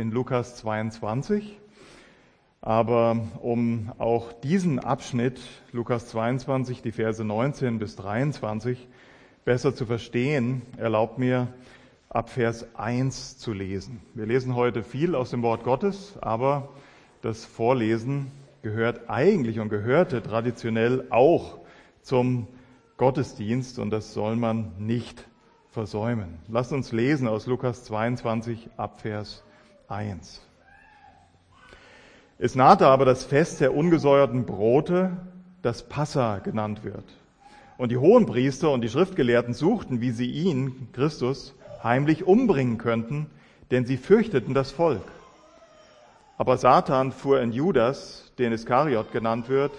in Lukas 22. Aber um auch diesen Abschnitt, Lukas 22, die Verse 19 bis 23, besser zu verstehen, erlaubt mir, ab Vers 1 zu lesen. Wir lesen heute viel aus dem Wort Gottes, aber das Vorlesen gehört eigentlich und gehörte traditionell auch zum Gottesdienst und das soll man nicht versäumen. Lasst uns lesen aus Lukas 22 ab Vers 1. Es nahte aber das Fest der ungesäuerten Brote, das Passa genannt wird. Und die Hohenpriester und die Schriftgelehrten suchten, wie sie ihn, Christus, heimlich umbringen könnten, denn sie fürchteten das Volk. Aber Satan fuhr in Judas, den Iskariot genannt wird,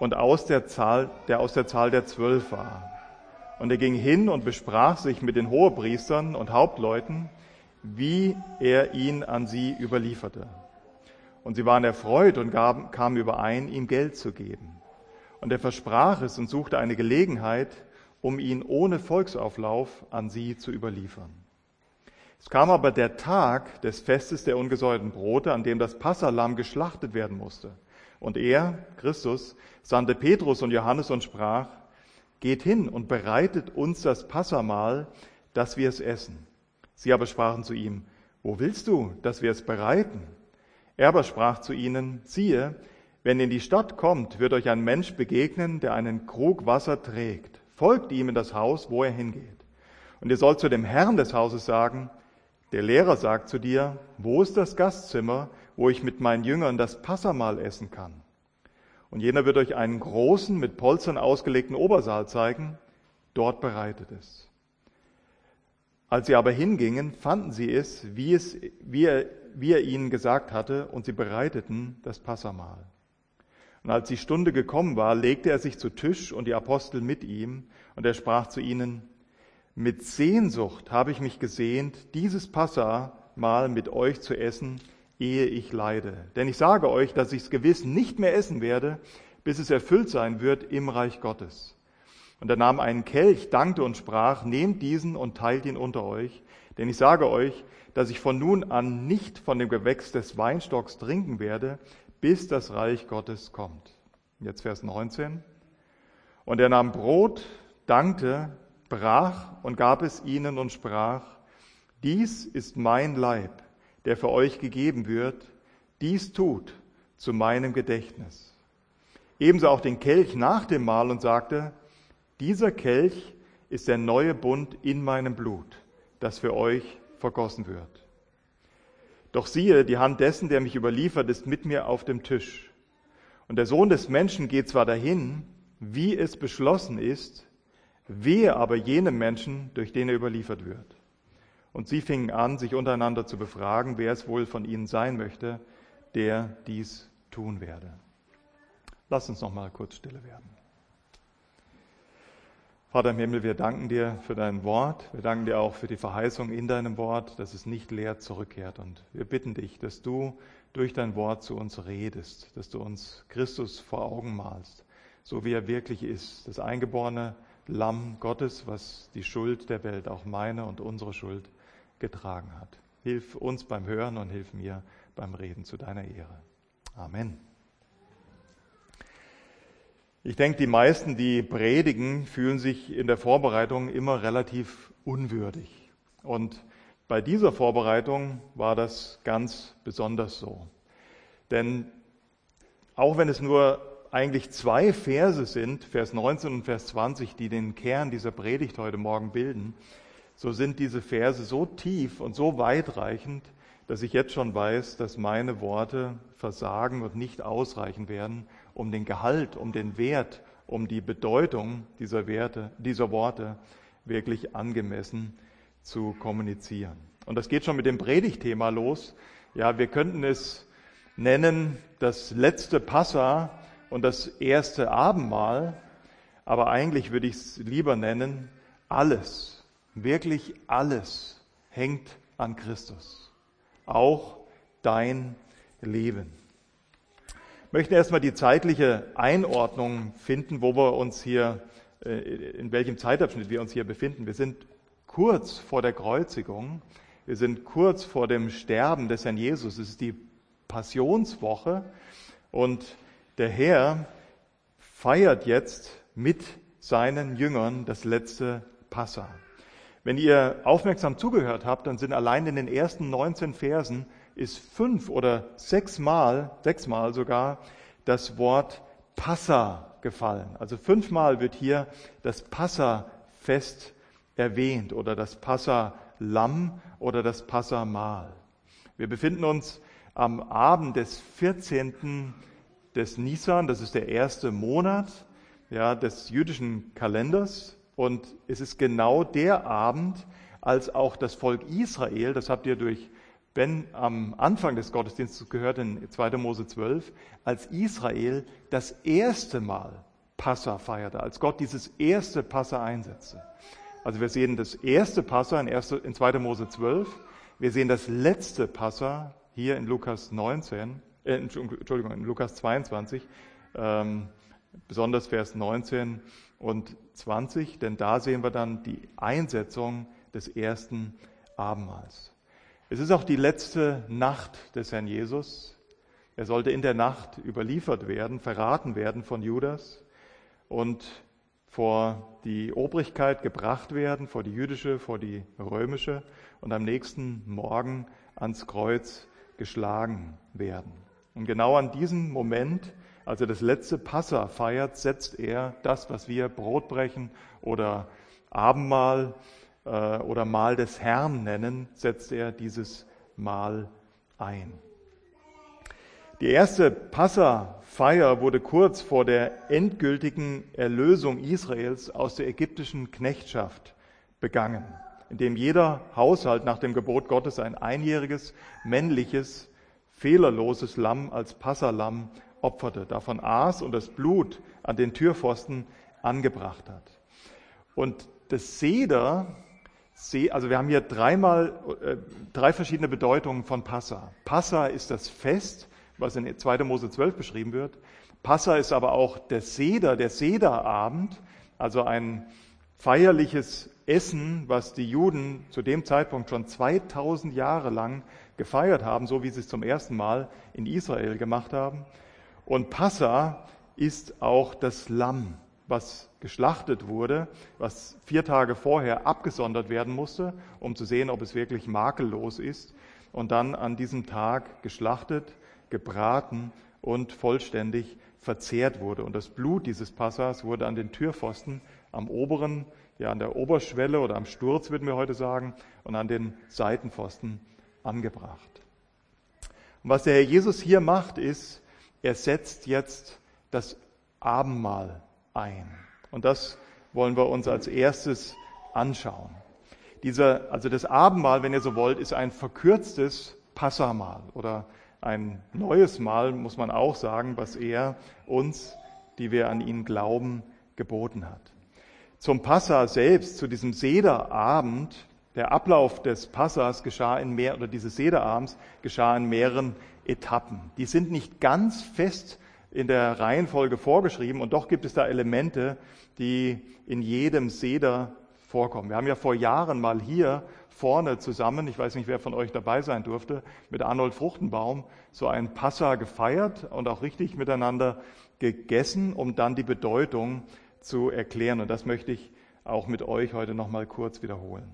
und aus der Zahl, der aus der Zahl der Zwölf war. Und er ging hin und besprach sich mit den Hohepriestern und Hauptleuten, wie er ihn an sie überlieferte. Und sie waren erfreut und gaben, kamen überein, ihm Geld zu geben. Und er versprach es und suchte eine Gelegenheit, um ihn ohne Volksauflauf an sie zu überliefern. Es kam aber der Tag des Festes der ungesäuerten Brote, an dem das Passalam geschlachtet werden musste. Und er, Christus, sandte Petrus und Johannes und sprach, Geht hin und bereitet uns das Passamahl, dass wir es essen. Sie aber sprachen zu ihm, Wo willst du, dass wir es bereiten? Er aber sprach zu ihnen, siehe, wenn ihr in die Stadt kommt, wird euch ein Mensch begegnen, der einen Krug Wasser trägt. Folgt ihm in das Haus, wo er hingeht. Und ihr sollt zu dem Herrn des Hauses sagen, der Lehrer sagt zu dir, wo ist das Gastzimmer, wo ich mit meinen Jüngern das Passamahl essen kann? Und jener wird euch einen großen, mit Polstern ausgelegten Obersaal zeigen. Dort bereitet es. Als sie aber hingingen, fanden sie es, wie, es wie, er, wie er ihnen gesagt hatte, und sie bereiteten das Passamahl. Und als die Stunde gekommen war, legte er sich zu Tisch und die Apostel mit ihm, und er sprach zu ihnen, mit Sehnsucht habe ich mich gesehnt, dieses Passamal mit euch zu essen, ehe ich leide. Denn ich sage euch, dass ich es gewiss nicht mehr essen werde, bis es erfüllt sein wird im Reich Gottes. Und er nahm einen Kelch, dankte und sprach, nehmt diesen und teilt ihn unter euch. Denn ich sage euch, dass ich von nun an nicht von dem Gewächs des Weinstocks trinken werde, bis das Reich Gottes kommt. Jetzt Vers 19. Und er nahm Brot, dankte, brach und gab es ihnen und sprach, dies ist mein Leib, der für euch gegeben wird, dies tut zu meinem Gedächtnis. Ebenso auch den Kelch nach dem Mahl und sagte, dieser Kelch ist der neue Bund in meinem Blut, das für euch vergossen wird. Doch siehe, die Hand dessen, der mich überliefert, ist mit mir auf dem Tisch. Und der Sohn des Menschen geht zwar dahin, wie es beschlossen ist, wehe aber jenem Menschen, durch den er überliefert wird. Und sie fingen an, sich untereinander zu befragen, wer es wohl von ihnen sein möchte, der dies tun werde. Lass uns noch mal kurz stille werden. Vater im Himmel, wir danken dir für dein Wort. Wir danken dir auch für die Verheißung in deinem Wort, dass es nicht leer zurückkehrt. Und wir bitten dich, dass du durch dein Wort zu uns redest, dass du uns Christus vor Augen malst, so wie er wirklich ist, das eingeborene Lamm Gottes, was die Schuld der Welt, auch meine und unsere Schuld, getragen hat. Hilf uns beim Hören und hilf mir beim Reden zu deiner Ehre. Amen. Ich denke, die meisten, die predigen, fühlen sich in der Vorbereitung immer relativ unwürdig. Und bei dieser Vorbereitung war das ganz besonders so. Denn auch wenn es nur eigentlich zwei Verse sind, Vers 19 und Vers 20, die den Kern dieser Predigt heute Morgen bilden, so sind diese Verse so tief und so weitreichend, dass ich jetzt schon weiß, dass meine Worte versagen und nicht ausreichen werden, um den Gehalt, um den Wert, um die Bedeutung dieser Werte, dieser Worte wirklich angemessen zu kommunizieren. Und das geht schon mit dem Predigtthema los. Ja, wir könnten es nennen das letzte Passa und das erste Abendmahl, aber eigentlich würde ich es lieber nennen alles Wirklich alles hängt an Christus. Auch dein Leben. Möchten erstmal die zeitliche Einordnung finden, wo wir uns hier, äh, in welchem Zeitabschnitt wir uns hier befinden. Wir sind kurz vor der Kreuzigung. Wir sind kurz vor dem Sterben des Herrn Jesus. Es ist die Passionswoche und der Herr feiert jetzt mit seinen Jüngern das letzte Passa. Wenn ihr aufmerksam zugehört habt, dann sind allein in den ersten 19 Versen ist fünf oder sechsmal, sechsmal sogar das Wort Passa gefallen. Also fünfmal wird hier das Passa-Fest erwähnt oder das Passa-Lamm oder das Passa-Mahl. Wir befinden uns am Abend des 14. des Nisan, das ist der erste Monat ja, des jüdischen Kalenders und es ist genau der Abend, als auch das Volk Israel, das habt ihr durch Ben am Anfang des Gottesdienstes gehört in 2. Mose 12, als Israel das erste Mal Passa feierte, als Gott dieses erste Passa einsetzte. Also wir sehen das erste Passa in, 2. Mose 12, wir sehen das letzte Passa hier in Lukas 19, äh, Entschuldigung, in Lukas 22, ähm, besonders Vers 19 und 20, denn da sehen wir dann die Einsetzung des ersten Abendmahls. Es ist auch die letzte Nacht des Herrn Jesus. Er sollte in der Nacht überliefert werden, verraten werden von Judas und vor die Obrigkeit gebracht werden, vor die jüdische, vor die römische und am nächsten Morgen ans Kreuz geschlagen werden. Und genau an diesem Moment, als er das letzte Passa feiert, setzt er das, was wir Brotbrechen oder Abendmahl oder Mahl des Herrn nennen, setzt er dieses Mahl ein. Die erste Passa-Feier wurde kurz vor der endgültigen Erlösung Israels aus der ägyptischen Knechtschaft begangen, indem jeder Haushalt nach dem Gebot Gottes ein einjähriges, männliches, fehlerloses Lamm als Passalamm opferte, davon aß und das Blut an den Türpfosten angebracht hat. Und das Seder also wir haben hier dreimal, äh, drei verschiedene Bedeutungen von Passa. Passa ist das Fest, was in 2. Mose 12 beschrieben wird. Passa ist aber auch der Seder, der Sederabend, also ein feierliches Essen, was die Juden zu dem Zeitpunkt schon 2000 Jahre lang gefeiert haben, so wie sie es zum ersten Mal in Israel gemacht haben. Und Passa ist auch das Lamm, was geschlachtet wurde, was vier Tage vorher abgesondert werden musste, um zu sehen, ob es wirklich makellos ist, und dann an diesem Tag geschlachtet, gebraten und vollständig verzehrt wurde. Und das Blut dieses Passas wurde an den Türpfosten am oberen, ja an der Oberschwelle oder am Sturz, würden wir heute sagen, und an den Seitenpfosten angebracht. Und was der Herr Jesus hier macht, ist, er setzt jetzt das Abendmahl ein. Und das wollen wir uns als erstes anschauen. Dieser, also das Abendmahl, wenn ihr so wollt, ist ein verkürztes Passamahl oder ein neues Mahl, muss man auch sagen, was er uns, die wir an ihn glauben, geboten hat. Zum Passa selbst, zu diesem Sederabend, der Ablauf des Passas geschah in mehr, oder dieses Sederabends geschah in mehreren Etappen. Die sind nicht ganz fest in der Reihenfolge vorgeschrieben und doch gibt es da Elemente, die in jedem Seder vorkommen. Wir haben ja vor Jahren mal hier vorne zusammen, ich weiß nicht, wer von euch dabei sein durfte, mit Arnold Fruchtenbaum so ein Passa gefeiert und auch richtig miteinander gegessen, um dann die Bedeutung zu erklären. Und das möchte ich auch mit euch heute nochmal kurz wiederholen.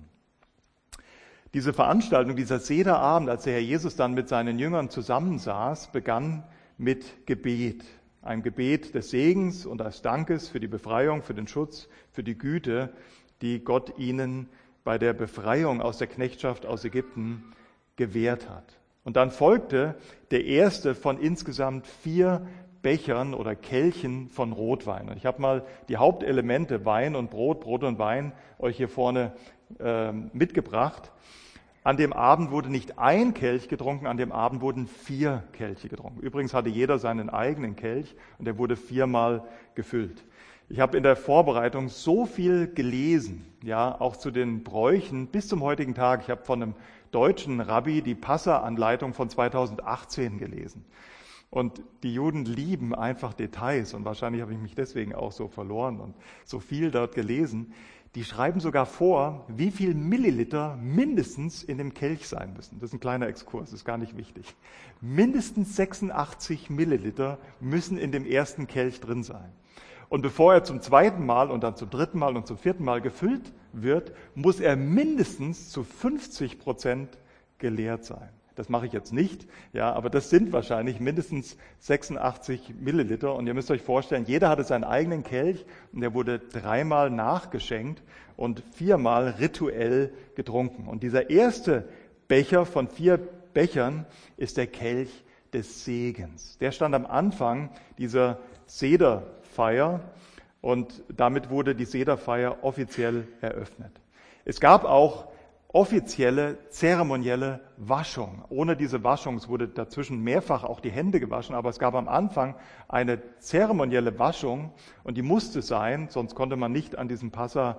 Diese Veranstaltung, dieser Sederabend, als der Herr Jesus dann mit seinen Jüngern zusammensaß, begann mit Gebet. Ein Gebet des Segens und des Dankes für die Befreiung, für den Schutz, für die Güte, die Gott ihnen bei der Befreiung aus der Knechtschaft aus Ägypten gewährt hat. Und dann folgte der erste von insgesamt vier Bechern oder Kelchen von Rotwein. Und ich habe mal die Hauptelemente Wein und Brot, Brot und Wein euch hier vorne äh, mitgebracht. An dem Abend wurde nicht ein Kelch getrunken, an dem Abend wurden vier Kelche getrunken. Übrigens hatte jeder seinen eigenen Kelch und der wurde viermal gefüllt. Ich habe in der Vorbereitung so viel gelesen, ja, auch zu den Bräuchen bis zum heutigen Tag. Ich habe von einem deutschen Rabbi die Passa-Anleitung von 2018 gelesen. Und die Juden lieben einfach Details und wahrscheinlich habe ich mich deswegen auch so verloren und so viel dort gelesen. Die schreiben sogar vor, wie viel Milliliter mindestens in dem Kelch sein müssen. Das ist ein kleiner Exkurs, ist gar nicht wichtig. Mindestens 86 Milliliter müssen in dem ersten Kelch drin sein. Und bevor er zum zweiten Mal und dann zum dritten Mal und zum vierten Mal gefüllt wird, muss er mindestens zu 50 Prozent geleert sein. Das mache ich jetzt nicht, ja, aber das sind wahrscheinlich mindestens 86 Milliliter. Und ihr müsst euch vorstellen, jeder hatte seinen eigenen Kelch und der wurde dreimal nachgeschenkt und viermal rituell getrunken. Und dieser erste Becher von vier Bechern ist der Kelch des Segens. Der stand am Anfang dieser Sederfeier und damit wurde die Sederfeier offiziell eröffnet. Es gab auch offizielle zeremonielle Waschung. Ohne diese Waschung, es wurde dazwischen mehrfach auch die Hände gewaschen, aber es gab am Anfang eine zeremonielle Waschung und die musste sein, sonst konnte man nicht an diesem Passa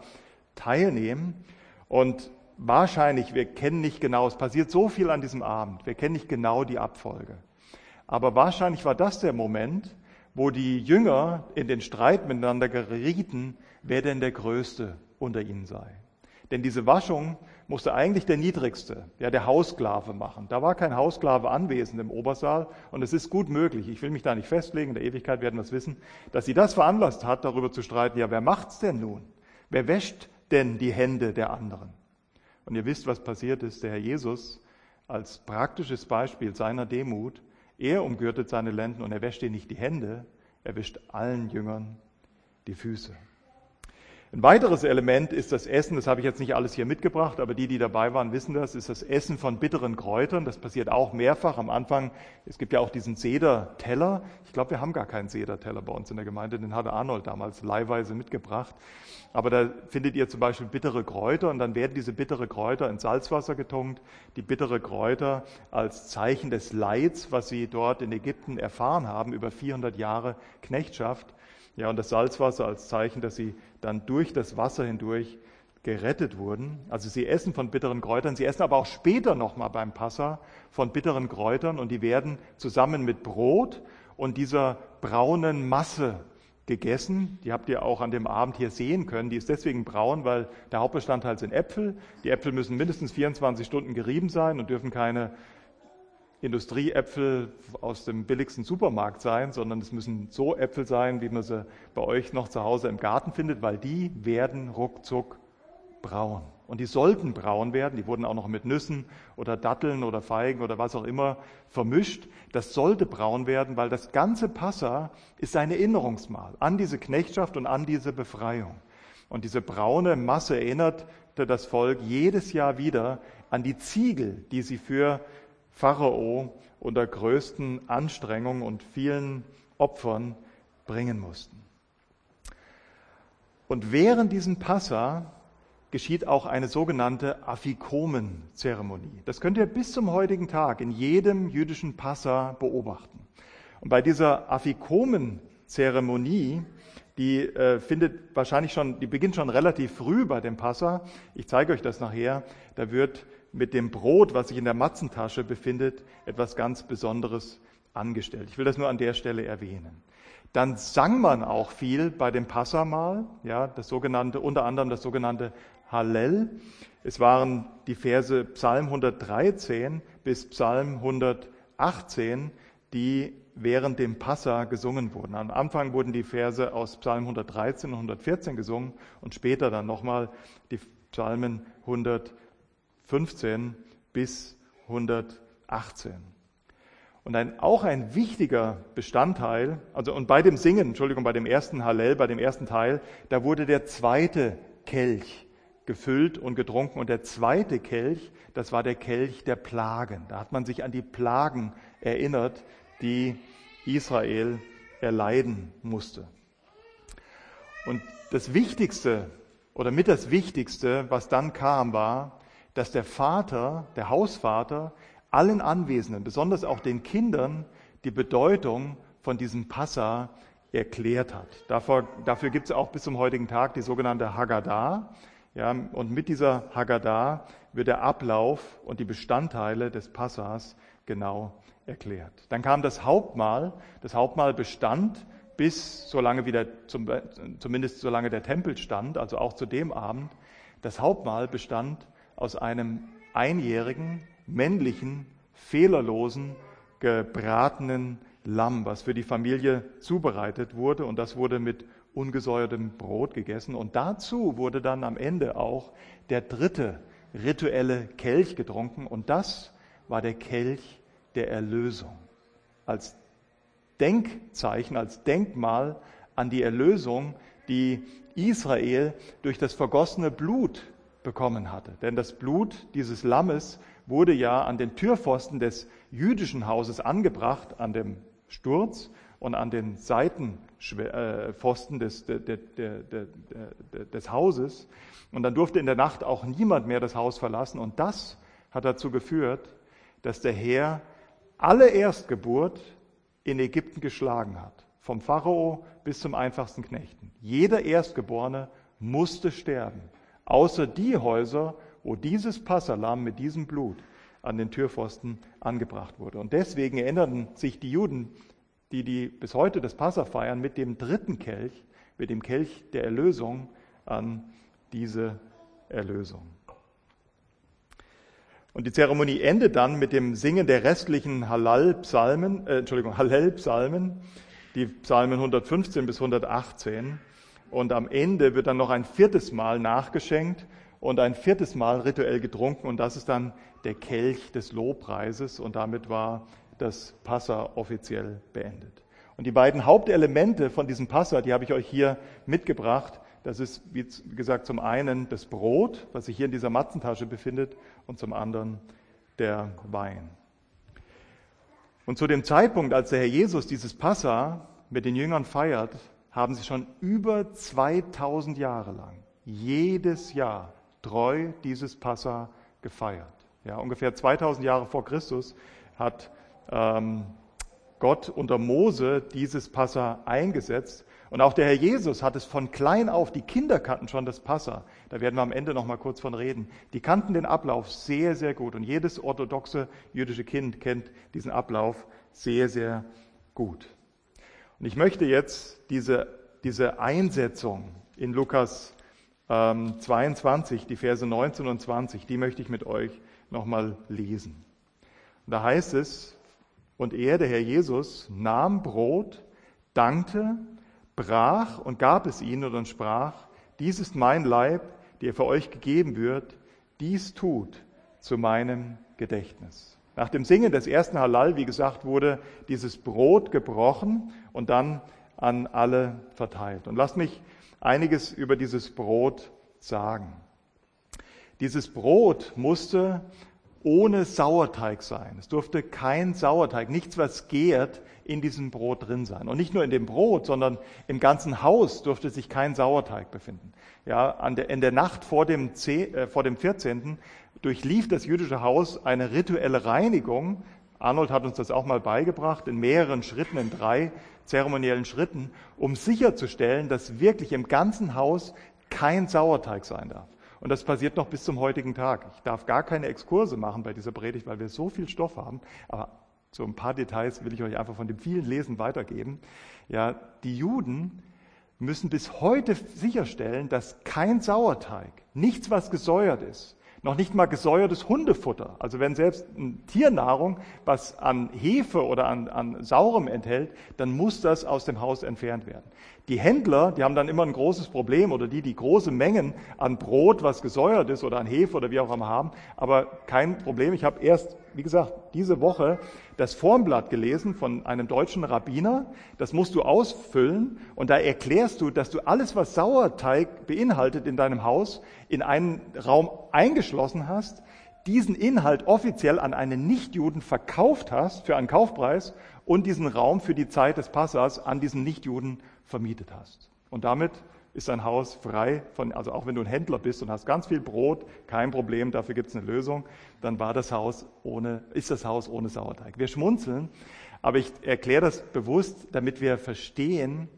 teilnehmen. Und wahrscheinlich, wir kennen nicht genau, es passiert so viel an diesem Abend, wir kennen nicht genau die Abfolge. Aber wahrscheinlich war das der Moment, wo die Jünger in den Streit miteinander gerieten, wer denn der Größte unter ihnen sei. Denn diese Waschung musste eigentlich der Niedrigste, ja, der Hausklave machen. Da war kein Hausklave anwesend im Obersaal und es ist gut möglich, ich will mich da nicht festlegen, in der Ewigkeit werden wir es wissen, dass sie das veranlasst hat, darüber zu streiten, ja, wer macht's denn nun? Wer wäscht denn die Hände der anderen? Und ihr wisst, was passiert ist. Der Herr Jesus als praktisches Beispiel seiner Demut, er umgürtet seine Lenden und er wäscht ihnen nicht die Hände, er wäscht allen Jüngern die Füße. Ein weiteres Element ist das Essen, das habe ich jetzt nicht alles hier mitgebracht, aber die, die dabei waren, wissen das, ist das Essen von bitteren Kräutern. Das passiert auch mehrfach am Anfang. Es gibt ja auch diesen Sederteller. Ich glaube, wir haben gar keinen Sederteller bei uns in der Gemeinde, den hatte Arnold damals leihweise mitgebracht. Aber da findet ihr zum Beispiel bittere Kräuter und dann werden diese bittere Kräuter in Salzwasser getunkt. Die bittere Kräuter als Zeichen des Leids, was sie dort in Ägypten erfahren haben, über 400 Jahre Knechtschaft. Ja, und das Salzwasser als Zeichen, dass sie dann durch das Wasser hindurch gerettet wurden. Also sie essen von bitteren Kräutern, sie essen aber auch später nochmal beim Passa von bitteren Kräutern und die werden zusammen mit Brot und dieser braunen Masse gegessen. Die habt ihr auch an dem Abend hier sehen können. Die ist deswegen braun, weil der Hauptbestandteil sind Äpfel. Die Äpfel müssen mindestens 24 Stunden gerieben sein und dürfen keine Industrieäpfel aus dem billigsten Supermarkt sein, sondern es müssen so Äpfel sein, wie man sie bei euch noch zu Hause im Garten findet, weil die werden ruckzuck braun. Und die sollten braun werden, die wurden auch noch mit Nüssen oder Datteln oder Feigen oder was auch immer vermischt. Das sollte braun werden, weil das ganze Passa ist ein Erinnerungsmal an diese Knechtschaft und an diese Befreiung. Und diese braune Masse erinnerte das Volk jedes Jahr wieder an die Ziegel, die sie für Pharao unter größten Anstrengungen und vielen Opfern bringen mussten. Und während diesem Passa geschieht auch eine sogenannte Afikomen-Zeremonie. Das könnt ihr bis zum heutigen Tag in jedem jüdischen Passa beobachten. Und bei dieser Afikomen-Zeremonie, die äh, findet wahrscheinlich schon, die beginnt schon relativ früh bei dem Passa. Ich zeige euch das nachher. Da wird mit dem Brot, was sich in der Matzentasche befindet, etwas ganz Besonderes angestellt. Ich will das nur an der Stelle erwähnen. Dann sang man auch viel bei dem Passamal, ja, das sogenannte, unter anderem das sogenannte Hallel. Es waren die Verse Psalm 113 bis Psalm 118, die während dem Passa gesungen wurden. Am Anfang wurden die Verse aus Psalm 113 und 114 gesungen und später dann nochmal die Psalmen 100 15 bis 118. Und ein, auch ein wichtiger Bestandteil, also und bei dem Singen, Entschuldigung, bei dem ersten Hallel, bei dem ersten Teil, da wurde der zweite Kelch gefüllt und getrunken. Und der zweite Kelch, das war der Kelch der Plagen. Da hat man sich an die Plagen erinnert, die Israel erleiden musste. Und das Wichtigste oder mit das Wichtigste, was dann kam, war, dass der Vater, der Hausvater, allen Anwesenden, besonders auch den Kindern, die Bedeutung von diesem Passa erklärt hat. Dafür, dafür gibt es auch bis zum heutigen Tag die sogenannte Haggadah. Ja, und mit dieser Haggadah wird der Ablauf und die Bestandteile des Passas genau erklärt. Dann kam das Hauptmahl. Das Hauptmahl bestand bis solange wieder, zum, zumindest solange der Tempel stand, also auch zu dem Abend. Das Hauptmahl bestand aus einem einjährigen, männlichen, fehlerlosen, gebratenen Lamm, was für die Familie zubereitet wurde. Und das wurde mit ungesäuertem Brot gegessen. Und dazu wurde dann am Ende auch der dritte rituelle Kelch getrunken. Und das war der Kelch der Erlösung. Als Denkzeichen, als Denkmal an die Erlösung, die Israel durch das vergossene Blut bekommen hatte. Denn das Blut dieses Lammes wurde ja an den Türpfosten des jüdischen Hauses angebracht, an dem Sturz und an den Seitenpfosten des, des, des Hauses. Und dann durfte in der Nacht auch niemand mehr das Haus verlassen. Und das hat dazu geführt, dass der Herr alle Erstgeburt in Ägypten geschlagen hat. Vom Pharao bis zum einfachsten Knechten. Jeder Erstgeborene musste sterben. Außer die Häuser, wo dieses Passalam mit diesem Blut an den Türpfosten angebracht wurde. Und deswegen erinnerten sich die Juden, die, die bis heute das Passa feiern, mit dem dritten Kelch, mit dem Kelch der Erlösung an diese Erlösung. Und die Zeremonie endet dann mit dem Singen der restlichen Halal-Psalmen, äh, Entschuldigung, Hallel-Psalmen, die Psalmen 115 bis 118. Und am Ende wird dann noch ein viertes Mal nachgeschenkt und ein viertes Mal rituell getrunken. Und das ist dann der Kelch des Lobpreises. Und damit war das Passa offiziell beendet. Und die beiden Hauptelemente von diesem Passa, die habe ich euch hier mitgebracht. Das ist, wie gesagt, zum einen das Brot, was sich hier in dieser Matzentasche befindet, und zum anderen der Wein. Und zu dem Zeitpunkt, als der Herr Jesus dieses Passa mit den Jüngern feiert, haben sie schon über 2000 Jahre lang jedes Jahr treu dieses Passa gefeiert. Ja, ungefähr 2000 Jahre vor Christus hat ähm, Gott unter Mose dieses Passa eingesetzt. Und auch der Herr Jesus hat es von klein auf, die Kinder kannten schon das Passa. Da werden wir am Ende noch mal kurz von reden. Die kannten den Ablauf sehr, sehr gut. Und jedes orthodoxe jüdische Kind kennt diesen Ablauf sehr, sehr gut. Und ich möchte jetzt diese, diese Einsetzung in Lukas ähm, 22, die Verse 19 und 20, die möchte ich mit euch nochmal lesen. Und da heißt es, und er, der Herr Jesus, nahm Brot, dankte, brach und gab es ihnen und sprach, dies ist mein Leib, der für euch gegeben wird, dies tut zu meinem Gedächtnis. Nach dem Singen des ersten Halal, wie gesagt, wurde dieses Brot gebrochen und dann an alle verteilt. Und lasst mich einiges über dieses Brot sagen. Dieses Brot musste ohne Sauerteig sein. Es durfte kein Sauerteig, nichts, was gärt, in diesem Brot drin sein. Und nicht nur in dem Brot, sondern im ganzen Haus durfte sich kein Sauerteig befinden. Ja, der, in der Nacht vor dem, 10, äh, vor dem 14. durchlief das jüdische Haus eine rituelle Reinigung. Arnold hat uns das auch mal beigebracht, in mehreren Schritten, in drei zeremoniellen Schritten, um sicherzustellen, dass wirklich im ganzen Haus kein Sauerteig sein darf. Und das passiert noch bis zum heutigen Tag. Ich darf gar keine Exkurse machen bei dieser Predigt, weil wir so viel Stoff haben. Aber so ein paar Details will ich euch einfach von dem vielen Lesen weitergeben. Ja, die Juden müssen bis heute sicherstellen, dass kein Sauerteig, nichts, was gesäuert ist, noch nicht mal gesäuertes Hundefutter. Also wenn selbst Tiernahrung was an Hefe oder an, an Saurem enthält, dann muss das aus dem Haus entfernt werden. Die Händler, die haben dann immer ein großes Problem oder die, die große Mengen an Brot, was gesäuert ist oder an Hefe oder wie auch immer haben, aber kein Problem. Ich habe erst, wie gesagt, diese Woche das Formblatt gelesen von einem deutschen Rabbiner. Das musst du ausfüllen und da erklärst du, dass du alles, was Sauerteig beinhaltet in deinem Haus, in einen Raum eingeschlossen hast, diesen Inhalt offiziell an einen Nichtjuden verkauft hast für einen Kaufpreis und diesen Raum für die Zeit des Passas an diesen Nichtjuden vermietet hast. Und damit ist dein Haus frei von, also auch wenn du ein Händler bist und hast ganz viel Brot, kein Problem, dafür gibt es eine Lösung, dann war das Haus ohne, ist das Haus ohne Sauerteig. Wir schmunzeln, aber ich erkläre das bewusst, damit wir verstehen,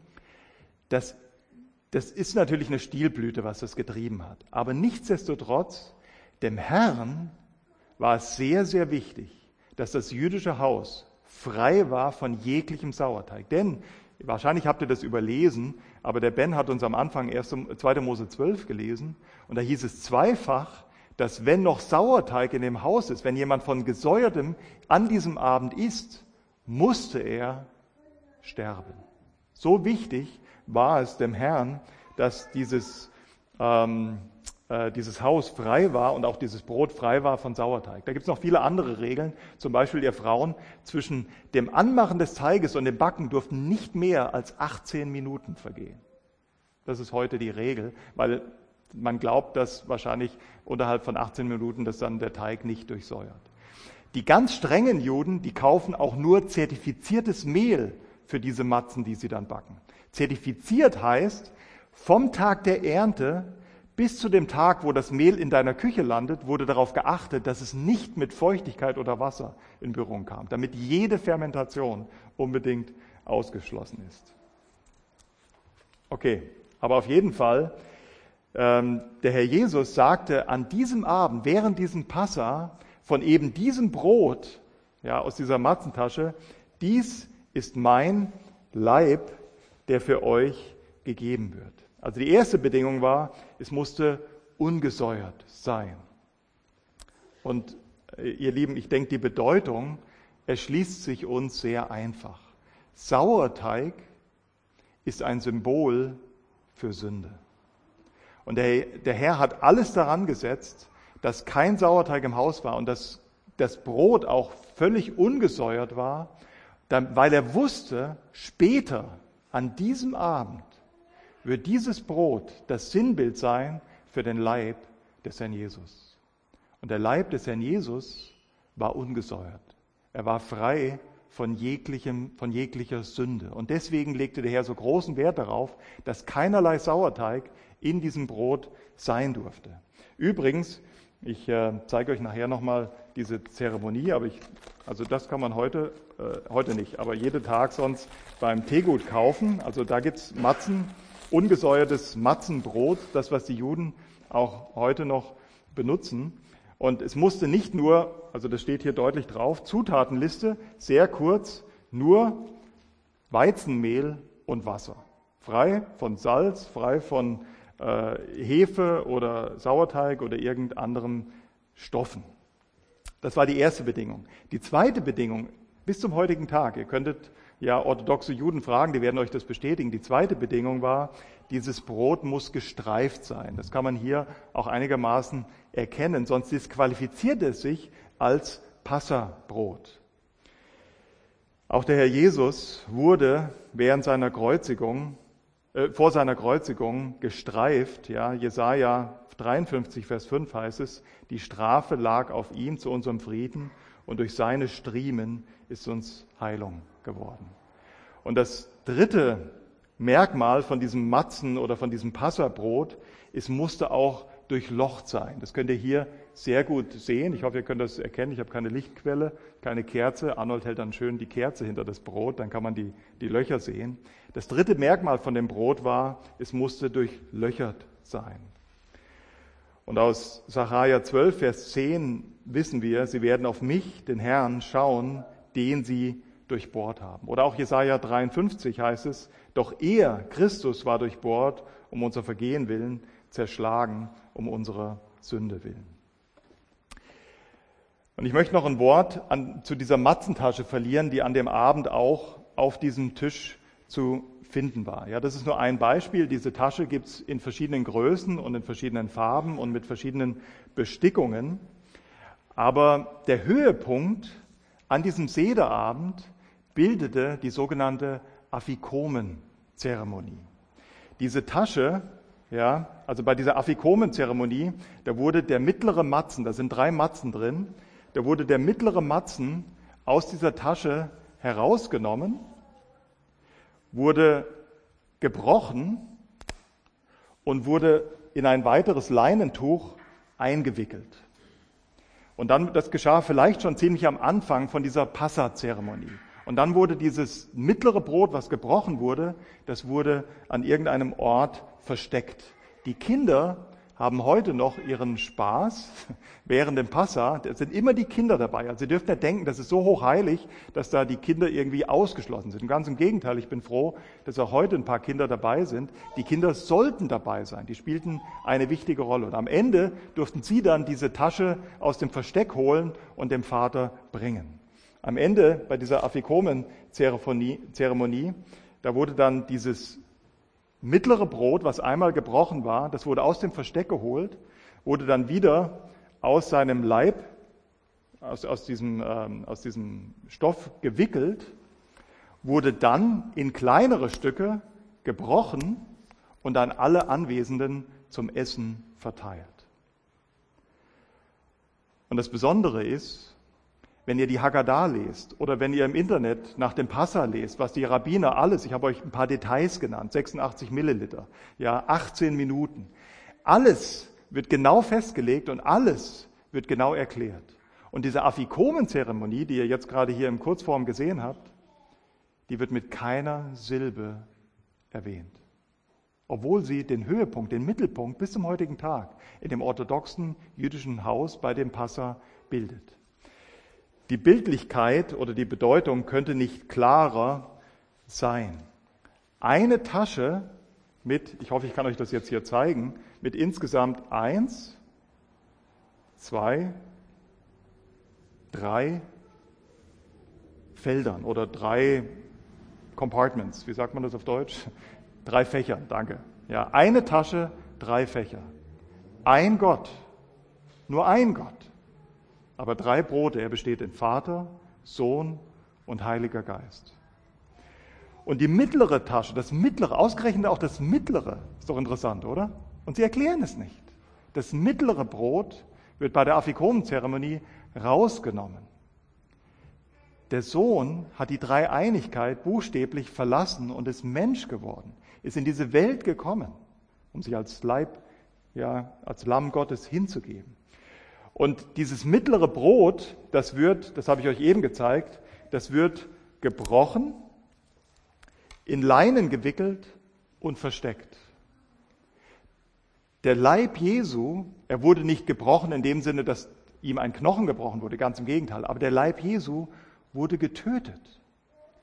dass das ist natürlich eine Stilblüte, was das getrieben hat. Aber nichtsdestotrotz, dem Herrn war es sehr, sehr wichtig, dass das jüdische Haus frei war von jeglichem Sauerteig. Denn, wahrscheinlich habt ihr das überlesen, aber der Ben hat uns am Anfang 2. Mose 12 gelesen und da hieß es zweifach, dass wenn noch Sauerteig in dem Haus ist, wenn jemand von gesäuertem an diesem Abend isst, musste er sterben. So wichtig war es dem Herrn, dass dieses, ähm, äh, dieses Haus frei war und auch dieses Brot frei war von Sauerteig. Da gibt es noch viele andere Regeln. Zum Beispiel ihr Frauen, zwischen dem Anmachen des Teiges und dem Backen durften nicht mehr als 18 Minuten vergehen. Das ist heute die Regel, weil man glaubt, dass wahrscheinlich unterhalb von 18 Minuten das dann der Teig nicht durchsäuert. Die ganz strengen Juden, die kaufen auch nur zertifiziertes Mehl für diese Matzen, die sie dann backen. Zertifiziert heißt, vom Tag der Ernte bis zu dem Tag, wo das Mehl in deiner Küche landet, wurde darauf geachtet, dass es nicht mit Feuchtigkeit oder Wasser in Berührung kam, damit jede Fermentation unbedingt ausgeschlossen ist. Okay, aber auf jeden Fall, ähm, der Herr Jesus sagte an diesem Abend, während diesem Passa, von eben diesem Brot, ja, aus dieser Matzentasche, dies ist mein Leib, der für euch gegeben wird. Also die erste Bedingung war, es musste ungesäuert sein. Und äh, ihr Lieben, ich denke, die Bedeutung erschließt sich uns sehr einfach. Sauerteig ist ein Symbol für Sünde. Und der, der Herr hat alles daran gesetzt, dass kein Sauerteig im Haus war und dass das Brot auch völlig ungesäuert war, weil er wusste, später an diesem Abend wird dieses Brot das Sinnbild sein für den Leib des Herrn Jesus. Und der Leib des Herrn Jesus war ungesäuert. Er war frei von, jeglichem, von jeglicher Sünde. Und deswegen legte der Herr so großen Wert darauf, dass keinerlei Sauerteig in diesem Brot sein durfte. Übrigens, ich äh, zeige euch nachher nochmal diese Zeremonie, aber ich, also das kann man heute, äh, heute nicht, aber jeden Tag sonst beim Teegut kaufen. Also da gibt's Matzen, ungesäuertes Matzenbrot, das, was die Juden auch heute noch benutzen. Und es musste nicht nur, also das steht hier deutlich drauf, Zutatenliste, sehr kurz, nur Weizenmehl und Wasser. Frei von Salz, frei von äh, Hefe oder Sauerteig oder irgend anderen Stoffen. Das war die erste Bedingung. Die zweite Bedingung, bis zum heutigen Tag, ihr könntet ja orthodoxe Juden fragen, die werden euch das bestätigen. Die zweite Bedingung war, dieses Brot muss gestreift sein. Das kann man hier auch einigermaßen erkennen, sonst disqualifiziert es sich als Passabrot. Auch der Herr Jesus wurde während seiner Kreuzigung, äh, vor seiner Kreuzigung gestreift. Ja, Jesaja 53, Vers 5 heißt es, die Strafe lag auf ihm zu unserem Frieden und durch seine Striemen ist uns Heilung geworden. Und das dritte Merkmal von diesem Matzen oder von diesem Passabrot, es musste auch durchlocht sein. Das könnt ihr hier sehr gut sehen. Ich hoffe, ihr könnt das erkennen. Ich habe keine Lichtquelle, keine Kerze. Arnold hält dann schön die Kerze hinter das Brot, dann kann man die, die Löcher sehen. Das dritte Merkmal von dem Brot war, es musste durchlöchert sein. Und aus Sacharja 12, Vers 10 wissen wir, sie werden auf mich, den Herrn, schauen, den sie durchbohrt haben. Oder auch Jesaja 53 heißt es, doch er, Christus, war durchbohrt um unser Vergehen willen, zerschlagen um unsere Sünde willen. Und ich möchte noch ein Wort an, zu dieser Matzentasche verlieren, die an dem Abend auch auf diesem Tisch zu finden war. Ja, das ist nur ein Beispiel. Diese Tasche gibt es in verschiedenen Größen und in verschiedenen Farben und mit verschiedenen Bestickungen. Aber der Höhepunkt an diesem Sederabend bildete die sogenannte Affikomen-Zeremonie. Diese Tasche, ja, also bei dieser Affikomen-Zeremonie, da wurde der mittlere Matzen, da sind drei Matzen drin, da wurde der mittlere Matzen aus dieser Tasche herausgenommen, wurde gebrochen und wurde in ein weiteres Leinentuch eingewickelt. Und dann, das geschah vielleicht schon ziemlich am Anfang von dieser Passa-Zeremonie. Und dann wurde dieses mittlere Brot, was gebrochen wurde, das wurde an irgendeinem Ort versteckt. Die Kinder haben heute noch ihren Spaß während dem Passa. Da sind immer die Kinder dabei. Also Sie dürfen nicht denken, das ist so hochheilig, dass da die Kinder irgendwie ausgeschlossen sind. Und ganz im Gegenteil, ich bin froh, dass auch heute ein paar Kinder dabei sind. Die Kinder sollten dabei sein. Die spielten eine wichtige Rolle. Und am Ende durften sie dann diese Tasche aus dem Versteck holen und dem Vater bringen. Am Ende bei dieser Afikomen-Zeremonie, da wurde dann dieses mittlere Brot, was einmal gebrochen war, das wurde aus dem Versteck geholt, wurde dann wieder aus seinem Leib, aus, aus, diesem, ähm, aus diesem Stoff gewickelt, wurde dann in kleinere Stücke gebrochen und an alle Anwesenden zum Essen verteilt. Und das Besondere ist, wenn ihr die Haggadah lest oder wenn ihr im Internet nach dem Passa lest, was die Rabbiner alles, ich habe euch ein paar Details genannt, 86 Milliliter, ja, 18 Minuten, alles wird genau festgelegt und alles wird genau erklärt. Und diese Afikomen-Zeremonie, die ihr jetzt gerade hier im Kurzform gesehen habt, die wird mit keiner Silbe erwähnt. Obwohl sie den Höhepunkt, den Mittelpunkt bis zum heutigen Tag in dem orthodoxen jüdischen Haus bei dem Passa bildet. Die Bildlichkeit oder die Bedeutung könnte nicht klarer sein. Eine Tasche mit, ich hoffe, ich kann euch das jetzt hier zeigen, mit insgesamt eins, zwei, drei Feldern oder drei Compartments. Wie sagt man das auf Deutsch? Drei Fächer, danke. Ja, eine Tasche, drei Fächer. Ein Gott, nur ein Gott aber drei Brote. Er besteht in Vater, Sohn und Heiliger Geist. Und die mittlere Tasche, das mittlere, ausgerechnet auch das mittlere, ist doch interessant, oder? Und sie erklären es nicht. Das mittlere Brot wird bei der Afikomenzeremonie rausgenommen. Der Sohn hat die Dreieinigkeit buchstäblich verlassen und ist Mensch geworden, ist in diese Welt gekommen, um sich als Leib, ja, als Lamm Gottes hinzugeben. Und dieses mittlere Brot, das wird, das habe ich euch eben gezeigt, das wird gebrochen, in Leinen gewickelt und versteckt. Der Leib Jesu, er wurde nicht gebrochen in dem Sinne, dass ihm ein Knochen gebrochen wurde, ganz im Gegenteil, aber der Leib Jesu wurde getötet.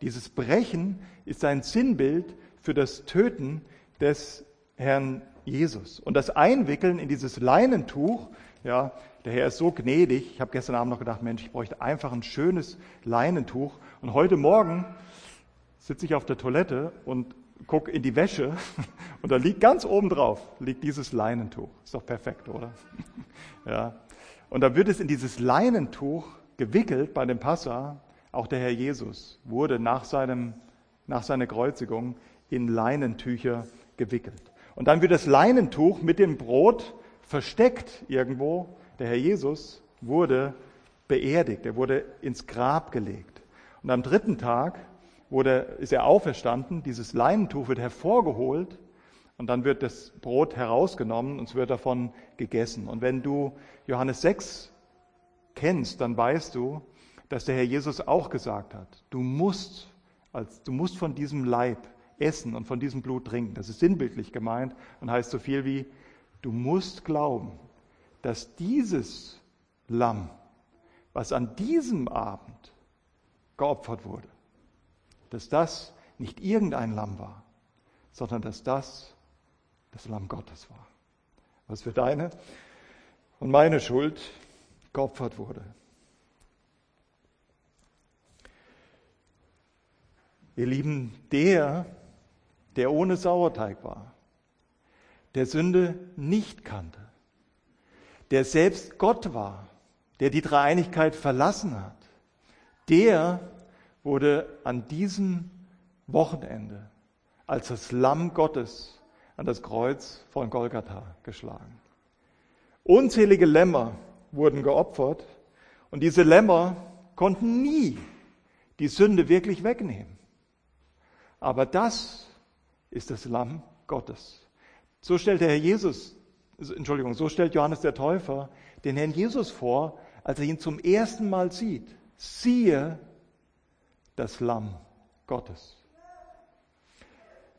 Dieses Brechen ist ein Sinnbild für das Töten des Herrn Jesus. Und das Einwickeln in dieses Leinentuch, ja, der Herr ist so gnädig. Ich habe gestern Abend noch gedacht, Mensch, ich bräuchte einfach ein schönes Leinentuch. Und heute Morgen sitze ich auf der Toilette und gucke in die Wäsche und da liegt ganz oben drauf liegt dieses Leinentuch. Ist doch perfekt, oder? ja. Und da wird es in dieses Leinentuch gewickelt bei dem Passa. Auch der Herr Jesus wurde nach, seinem, nach seiner Kreuzigung in Leinentücher gewickelt. Und dann wird das Leinentuch mit dem Brot versteckt irgendwo der Herr Jesus wurde beerdigt, er wurde ins Grab gelegt. Und am dritten Tag wurde, ist er auferstanden, dieses Leinentuch wird hervorgeholt und dann wird das Brot herausgenommen und es wird davon gegessen. Und wenn du Johannes 6 kennst, dann weißt du, dass der Herr Jesus auch gesagt hat, du musst, als, du musst von diesem Leib essen und von diesem Blut trinken. Das ist sinnbildlich gemeint und heißt so viel wie, du musst glauben, dass dieses Lamm, was an diesem Abend geopfert wurde, dass das nicht irgendein Lamm war, sondern dass das das Lamm Gottes war, was für deine und meine Schuld geopfert wurde. Ihr Lieben, der, der ohne Sauerteig war, der Sünde nicht kannte, der selbst Gott war, der die Dreieinigkeit verlassen hat, der wurde an diesem Wochenende als das Lamm Gottes an das Kreuz von Golgatha geschlagen. Unzählige Lämmer wurden geopfert und diese Lämmer konnten nie die Sünde wirklich wegnehmen. Aber das ist das Lamm Gottes. So stellt der Herr Jesus Entschuldigung, so stellt Johannes der Täufer den Herrn Jesus vor, als er ihn zum ersten Mal sieht. Siehe das Lamm Gottes.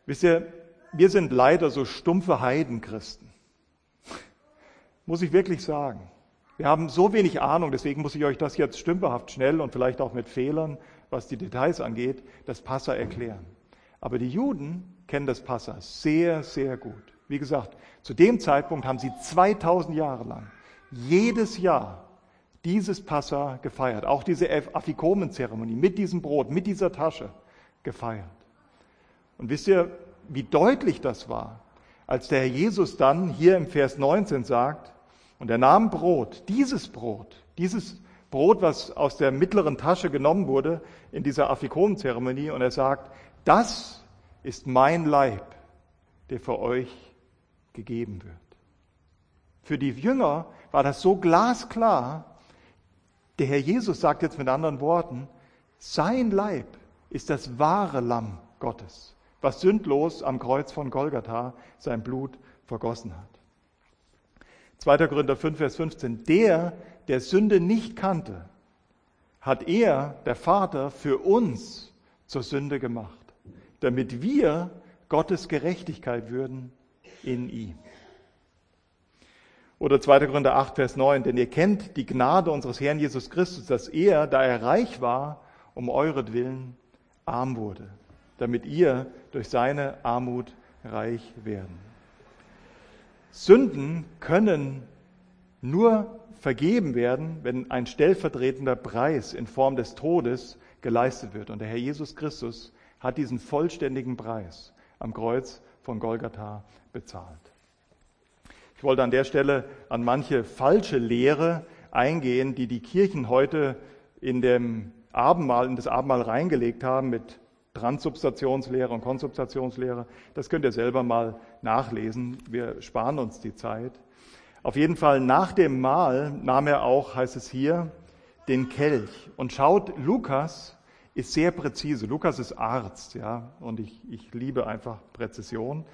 Wisst ihr, wir sind leider so stumpfe Heidenchristen. muss ich wirklich sagen. Wir haben so wenig Ahnung, deswegen muss ich euch das jetzt stümperhaft schnell und vielleicht auch mit Fehlern, was die Details angeht, das Passa erklären. Aber die Juden kennen das Passa sehr, sehr gut. Wie gesagt, zu dem Zeitpunkt haben sie 2000 Jahre lang jedes Jahr dieses Passa gefeiert, auch diese Afikomenzeremonie mit diesem Brot, mit dieser Tasche gefeiert. Und wisst ihr, wie deutlich das war, als der Herr Jesus dann hier im Vers 19 sagt, und er nahm Brot, dieses Brot, dieses Brot, was aus der mittleren Tasche genommen wurde in dieser Afikomenzeremonie, und er sagt, das ist mein Leib, der für euch gegeben wird. Für die Jünger war das so glasklar, der Herr Jesus sagt jetzt mit anderen Worten, sein Leib ist das wahre Lamm Gottes, was sündlos am Kreuz von Golgatha sein Blut vergossen hat. 2. Korinther 5, Vers 15. Der, der Sünde nicht kannte, hat er, der Vater, für uns zur Sünde gemacht, damit wir Gottes Gerechtigkeit würden in ihm. Oder 2. Korinther 8, Vers 9, denn ihr kennt die Gnade unseres Herrn Jesus Christus, dass er, da er reich war, um euretwillen arm wurde, damit ihr durch seine Armut reich werden. Sünden können nur vergeben werden, wenn ein stellvertretender Preis in Form des Todes geleistet wird. Und der Herr Jesus Christus hat diesen vollständigen Preis am Kreuz von Golgatha bezahlt. Ich wollte an der Stelle an manche falsche Lehre eingehen, die die Kirchen heute in dem Abendmahl, in das Abendmahl reingelegt haben mit Transubstationslehre und Konsubstationslehre. Das könnt ihr selber mal nachlesen. Wir sparen uns die Zeit. Auf jeden Fall nach dem Mahl nahm er auch, heißt es hier, den Kelch. Und schaut, Lukas ist sehr präzise. Lukas ist Arzt, ja, und ich, ich liebe einfach Präzision.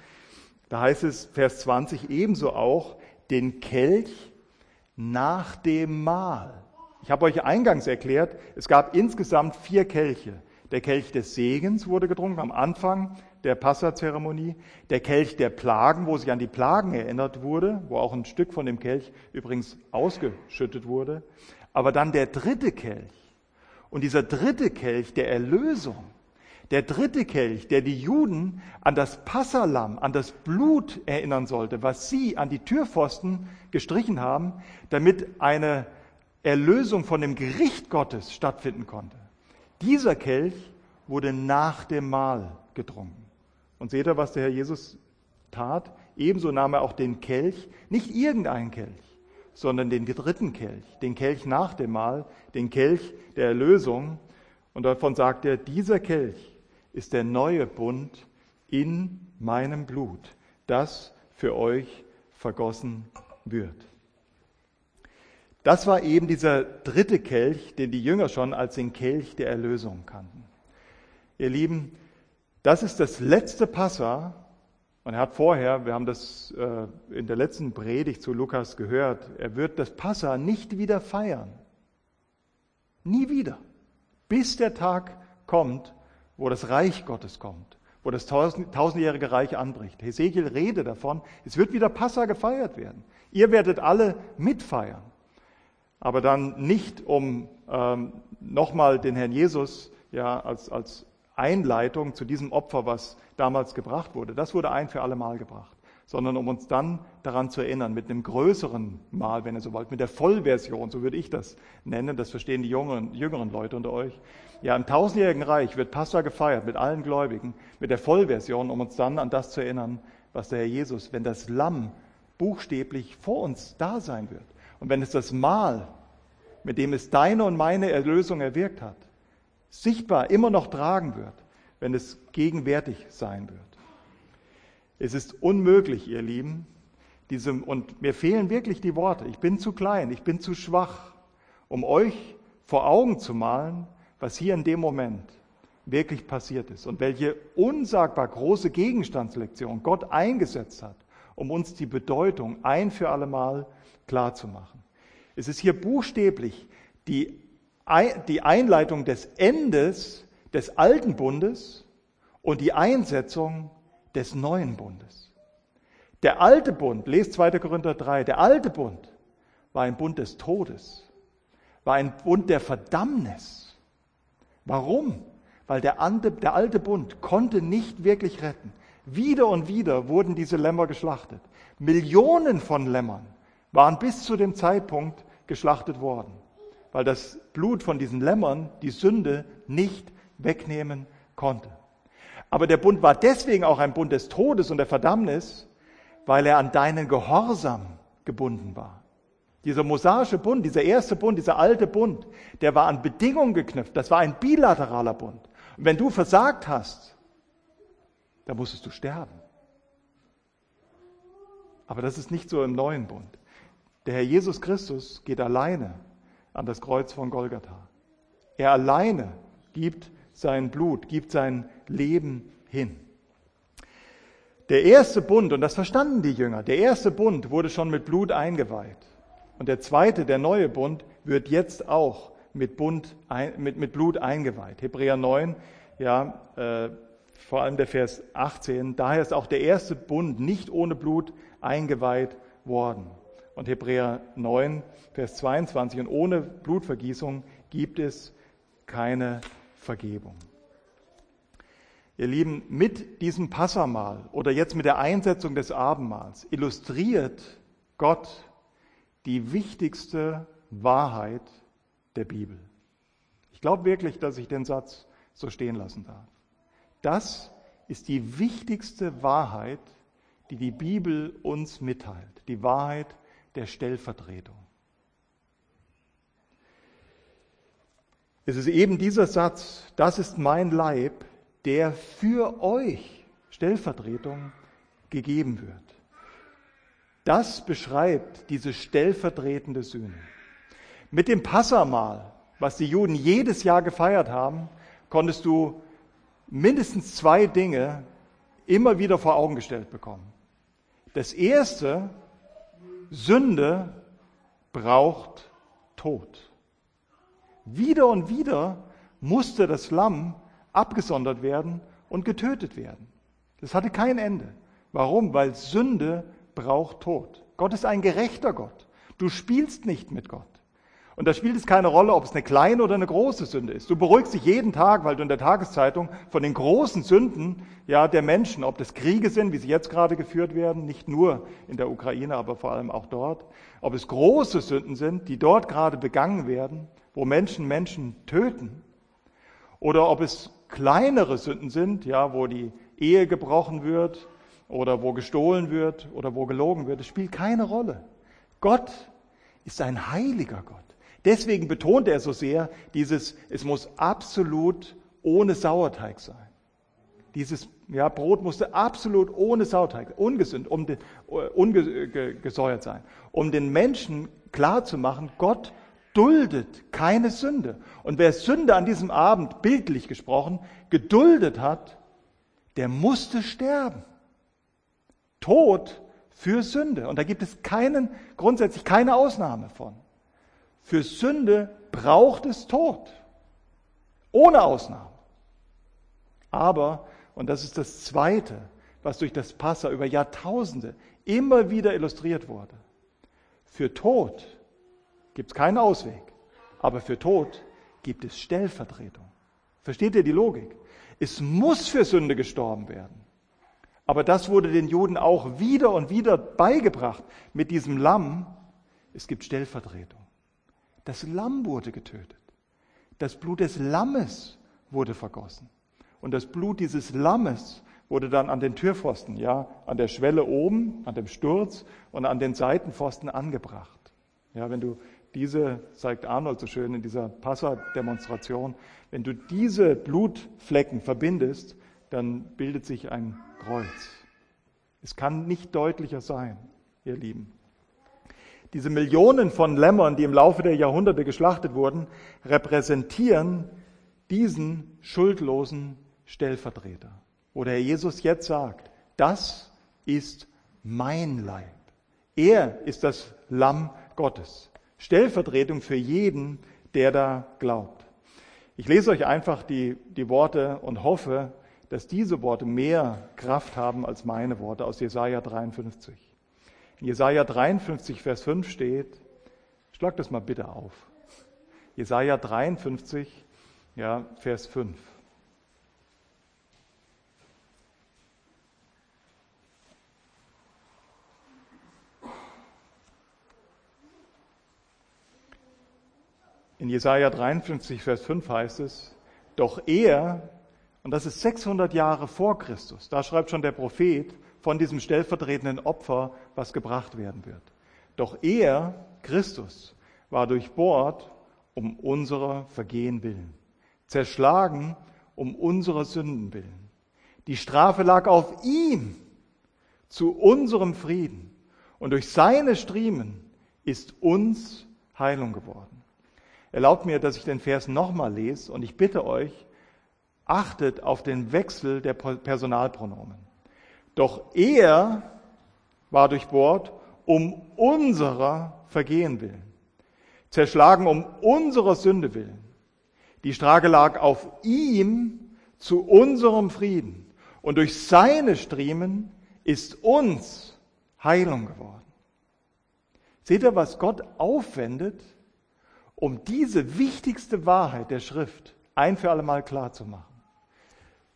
Da heißt es, Vers 20, ebenso auch den Kelch nach dem Mahl. Ich habe euch eingangs erklärt, es gab insgesamt vier Kelche. Der Kelch des Segens wurde getrunken am Anfang der Passazeremonie. Der Kelch der Plagen, wo sich an die Plagen erinnert wurde, wo auch ein Stück von dem Kelch übrigens ausgeschüttet wurde. Aber dann der dritte Kelch. Und dieser dritte Kelch der Erlösung, der dritte Kelch, der die Juden an das Passalam, an das Blut erinnern sollte, was sie an die Türpfosten gestrichen haben, damit eine Erlösung von dem Gericht Gottes stattfinden konnte. Dieser Kelch wurde nach dem Mahl getrunken. Und seht ihr, was der Herr Jesus tat? Ebenso nahm er auch den Kelch, nicht irgendeinen Kelch, sondern den dritten Kelch, den Kelch nach dem Mahl, den Kelch der Erlösung. Und davon sagt er, dieser Kelch ist der neue Bund in meinem Blut, das für euch vergossen wird. Das war eben dieser dritte Kelch, den die Jünger schon als den Kelch der Erlösung kannten. Ihr Lieben, das ist das letzte Passa. Und er hat vorher, wir haben das äh, in der letzten Predigt zu Lukas gehört, er wird das Passa nicht wieder feiern. Nie wieder. Bis der Tag kommt, wo das Reich Gottes kommt, wo das tausendjährige Reich anbricht. Hesekiel rede davon, es wird wieder Passa gefeiert werden. Ihr werdet alle mitfeiern. Aber dann nicht, um ähm, nochmal den Herrn Jesus ja, als, als Einleitung zu diesem Opfer, was damals gebracht wurde. Das wurde ein für alle Mal gebracht sondern um uns dann daran zu erinnern, mit einem größeren Mal, wenn ihr so wollt, mit der Vollversion, so würde ich das nennen, das verstehen die jüngeren, jüngeren Leute unter euch. Ja, im tausendjährigen Reich wird Passa gefeiert mit allen Gläubigen, mit der Vollversion, um uns dann an das zu erinnern, was der Herr Jesus, wenn das Lamm buchstäblich vor uns da sein wird und wenn es das Mahl, mit dem es deine und meine Erlösung erwirkt hat, sichtbar immer noch tragen wird, wenn es gegenwärtig sein wird. Es ist unmöglich, ihr Lieben, diesem, und mir fehlen wirklich die Worte. Ich bin zu klein, ich bin zu schwach, um euch vor Augen zu malen, was hier in dem Moment wirklich passiert ist und welche unsagbar große Gegenstandslektion Gott eingesetzt hat, um uns die Bedeutung ein für allemal klar zu machen. Es ist hier buchstäblich die, die Einleitung des Endes des alten Bundes und die Einsetzung des neuen Bundes. Der alte Bund, lest 2. Korinther 3, der alte Bund war ein Bund des Todes, war ein Bund der Verdammnis. Warum? Weil der, der alte Bund konnte nicht wirklich retten. Wieder und wieder wurden diese Lämmer geschlachtet. Millionen von Lämmern waren bis zu dem Zeitpunkt geschlachtet worden, weil das Blut von diesen Lämmern die Sünde nicht wegnehmen konnte. Aber der Bund war deswegen auch ein Bund des Todes und der Verdammnis, weil er an deinen Gehorsam gebunden war. Dieser mosaische Bund, dieser erste Bund, dieser alte Bund, der war an Bedingungen geknüpft. Das war ein bilateraler Bund. Und wenn du versagt hast, dann musstest du sterben. Aber das ist nicht so im neuen Bund. Der Herr Jesus Christus geht alleine an das Kreuz von Golgatha. Er alleine gibt sein Blut, gibt sein Leben hin. Der erste Bund, und das verstanden die Jünger, der erste Bund wurde schon mit Blut eingeweiht. Und der zweite, der neue Bund, wird jetzt auch mit, Bund, mit, mit Blut eingeweiht. Hebräer 9, ja, äh, vor allem der Vers 18, daher ist auch der erste Bund nicht ohne Blut eingeweiht worden. Und Hebräer 9, Vers 22, und ohne Blutvergießung gibt es keine Vergebung. Ihr Lieben, mit diesem Passamal oder jetzt mit der Einsetzung des Abendmahls illustriert Gott die wichtigste Wahrheit der Bibel. Ich glaube wirklich, dass ich den Satz so stehen lassen darf. Das ist die wichtigste Wahrheit, die die Bibel uns mitteilt, die Wahrheit der Stellvertretung. Es ist eben dieser Satz, das ist mein Leib, der für euch Stellvertretung gegeben wird. Das beschreibt diese stellvertretende Sühne. Mit dem Passamal, was die Juden jedes Jahr gefeiert haben, konntest du mindestens zwei Dinge immer wieder vor Augen gestellt bekommen. Das erste, Sünde braucht Tod. Wieder und wieder musste das Lamm abgesondert werden und getötet werden. Das hatte kein Ende. Warum? Weil Sünde braucht Tod. Gott ist ein gerechter Gott. Du spielst nicht mit Gott. Und da spielt es keine Rolle, ob es eine kleine oder eine große Sünde ist. Du beruhigst dich jeden Tag, weil du in der Tageszeitung von den großen Sünden ja, der Menschen, ob das Kriege sind, wie sie jetzt gerade geführt werden, nicht nur in der Ukraine, aber vor allem auch dort, ob es große Sünden sind, die dort gerade begangen werden, wo Menschen Menschen töten, oder ob es kleinere Sünden sind, ja, wo die Ehe gebrochen wird, oder wo gestohlen wird oder wo gelogen wird, es spielt keine Rolle. Gott ist ein heiliger Gott. Deswegen betont er so sehr dieses, es muss absolut ohne Sauerteig sein. Dieses ja, Brot musste absolut ohne Sauerteig, ungesund, um den, ungesäuert sein, um den Menschen klarzumachen, Gott duldet keine Sünde. Und wer Sünde an diesem Abend, bildlich gesprochen, geduldet hat, der musste sterben. Tod für Sünde. Und da gibt es keinen, grundsätzlich keine Ausnahme von. Für Sünde braucht es Tod. Ohne Ausnahme. Aber, und das ist das Zweite, was durch das Passa über Jahrtausende immer wieder illustriert wurde. Für Tod gibt es keinen Ausweg, aber für Tod gibt es Stellvertretung. Versteht ihr die Logik? Es muss für Sünde gestorben werden. Aber das wurde den Juden auch wieder und wieder beigebracht mit diesem Lamm. Es gibt Stellvertretung. Das Lamm wurde getötet. Das Blut des Lammes wurde vergossen. Und das Blut dieses Lammes wurde dann an den Türpfosten, ja, an der Schwelle oben, an dem Sturz und an den Seitenpfosten angebracht. Ja, wenn du diese, zeigt Arnold so schön in dieser Passa-Demonstration, wenn du diese Blutflecken verbindest, dann bildet sich ein Kreuz. Es kann nicht deutlicher sein, ihr Lieben. Diese Millionen von Lämmern, die im Laufe der Jahrhunderte geschlachtet wurden, repräsentieren diesen schuldlosen Stellvertreter. Wo der Herr Jesus jetzt sagt, das ist mein Leib. Er ist das Lamm Gottes. Stellvertretung für jeden, der da glaubt. Ich lese euch einfach die, die Worte und hoffe, dass diese Worte mehr Kraft haben als meine Worte aus Jesaja 53. In Jesaja 53, Vers 5 steht, schlag das mal bitte auf. Jesaja 53, ja, Vers 5. In Jesaja 53, Vers 5 heißt es, doch er, und das ist 600 Jahre vor Christus, da schreibt schon der Prophet von diesem stellvertretenden Opfer, was gebracht werden wird. Doch er, Christus, war durchbohrt um unserer Vergehen willen, zerschlagen um unserer Sünden willen. Die Strafe lag auf ihm zu unserem Frieden und durch seine Striemen ist uns Heilung geworden. Erlaubt mir, dass ich den Vers nochmal lese und ich bitte euch, achtet auf den Wechsel der Personalpronomen. Doch er war durchbohrt um unserer Vergehen willen, zerschlagen um unserer Sünde willen. Die Strafe lag auf ihm zu unserem Frieden und durch seine Striemen ist uns Heilung geworden. Seht ihr, was Gott aufwendet, um diese wichtigste Wahrheit der Schrift ein für alle Mal klar zu machen.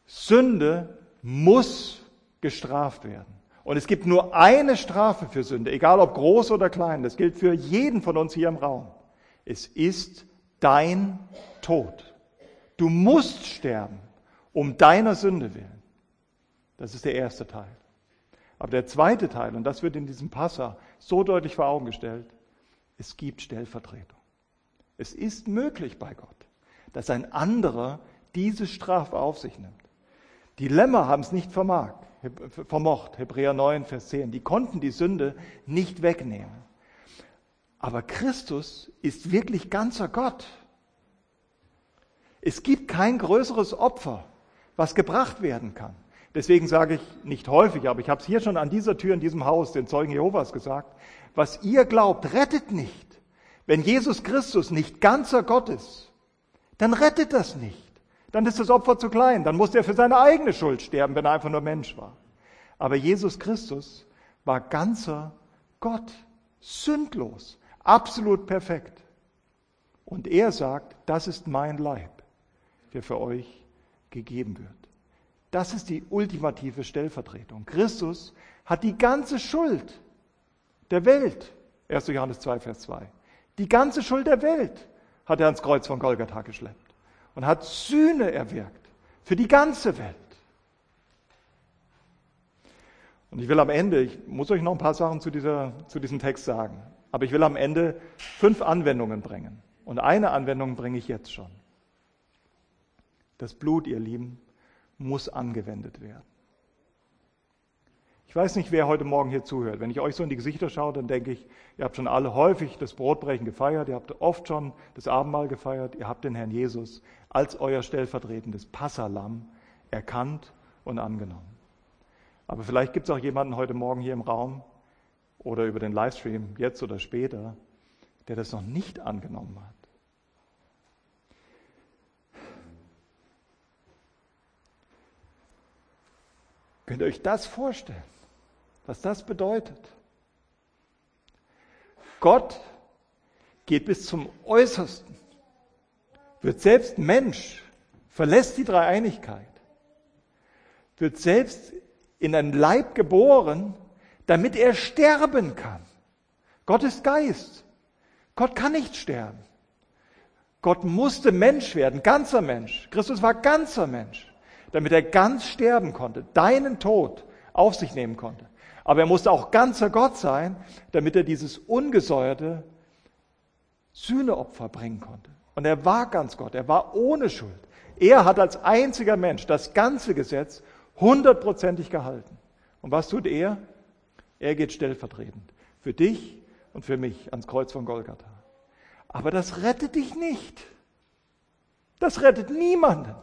Sünde muss gestraft werden. Und es gibt nur eine Strafe für Sünde, egal ob groß oder klein. Das gilt für jeden von uns hier im Raum. Es ist dein Tod. Du musst sterben, um deiner Sünde willen. Das ist der erste Teil. Aber der zweite Teil, und das wird in diesem Passa so deutlich vor Augen gestellt, es gibt Stellvertretung. Es ist möglich bei Gott, dass ein anderer diese Strafe auf sich nimmt. Die Lämmer haben es nicht vermag, vermocht, Hebräer 9, Vers 10. Die konnten die Sünde nicht wegnehmen. Aber Christus ist wirklich ganzer Gott. Es gibt kein größeres Opfer, was gebracht werden kann. Deswegen sage ich nicht häufig, aber ich habe es hier schon an dieser Tür in diesem Haus den Zeugen Jehovas gesagt, was ihr glaubt, rettet nicht. Wenn Jesus Christus nicht ganzer Gott ist, dann rettet das nicht. Dann ist das Opfer zu klein. Dann muss er für seine eigene Schuld sterben, wenn er einfach nur Mensch war. Aber Jesus Christus war ganzer Gott, sündlos, absolut perfekt. Und er sagt, das ist mein Leib, der für euch gegeben wird. Das ist die ultimative Stellvertretung. Christus hat die ganze Schuld der Welt. 1. Johannes 2, Vers 2. Die ganze Schuld der Welt hat er ans Kreuz von Golgatha geschleppt und hat Sühne erwirkt für die ganze Welt. Und ich will am Ende, ich muss euch noch ein paar Sachen zu, dieser, zu diesem Text sagen, aber ich will am Ende fünf Anwendungen bringen. Und eine Anwendung bringe ich jetzt schon. Das Blut, ihr Lieben, muss angewendet werden. Ich weiß nicht, wer heute Morgen hier zuhört. Wenn ich euch so in die Gesichter schaue, dann denke ich, ihr habt schon alle häufig das Brotbrechen gefeiert, ihr habt oft schon das Abendmahl gefeiert, ihr habt den Herrn Jesus als euer stellvertretendes Passalam erkannt und angenommen. Aber vielleicht gibt es auch jemanden heute Morgen hier im Raum oder über den Livestream, jetzt oder später, der das noch nicht angenommen hat. Könnt ihr euch das vorstellen? was das bedeutet. Gott geht bis zum Äußersten, wird selbst Mensch, verlässt die Dreieinigkeit, wird selbst in einen Leib geboren, damit er sterben kann. Gott ist Geist. Gott kann nicht sterben. Gott musste Mensch werden, ganzer Mensch. Christus war ganzer Mensch, damit er ganz sterben konnte, deinen Tod auf sich nehmen konnte. Aber er musste auch ganzer Gott sein, damit er dieses ungesäuerte Sühneopfer bringen konnte. Und er war ganz Gott, er war ohne Schuld. Er hat als einziger Mensch das ganze Gesetz hundertprozentig gehalten. Und was tut er? Er geht stellvertretend für dich und für mich ans Kreuz von Golgatha. Aber das rettet dich nicht. Das rettet niemanden.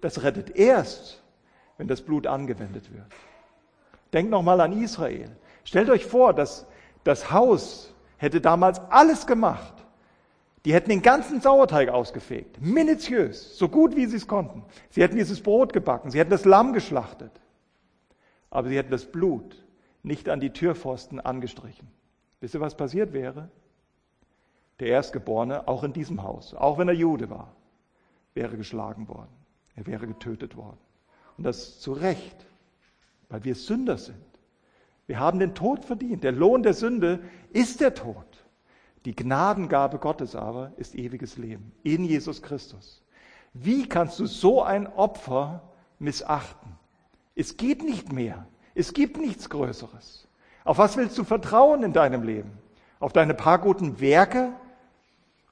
Das rettet erst, wenn das Blut angewendet wird. Denkt nochmal an Israel. Stellt euch vor, dass das Haus hätte damals alles gemacht, Die hätten den ganzen Sauerteig ausgefegt, minutiös, so gut wie sie es konnten. Sie hätten dieses Brot gebacken, sie hätten das Lamm geschlachtet, aber sie hätten das Blut nicht an die Türpfosten angestrichen. Wisst ihr, was passiert wäre? Der Erstgeborene, auch in diesem Haus, auch wenn er Jude war, wäre geschlagen worden. Er wäre getötet worden. Und das zu Recht, weil wir Sünder sind. Wir haben den Tod verdient. Der Lohn der Sünde ist der Tod. Die Gnadengabe Gottes aber ist ewiges Leben in Jesus Christus. Wie kannst du so ein Opfer missachten? Es geht nicht mehr. Es gibt nichts Größeres. Auf was willst du vertrauen in deinem Leben? Auf deine paar guten Werke?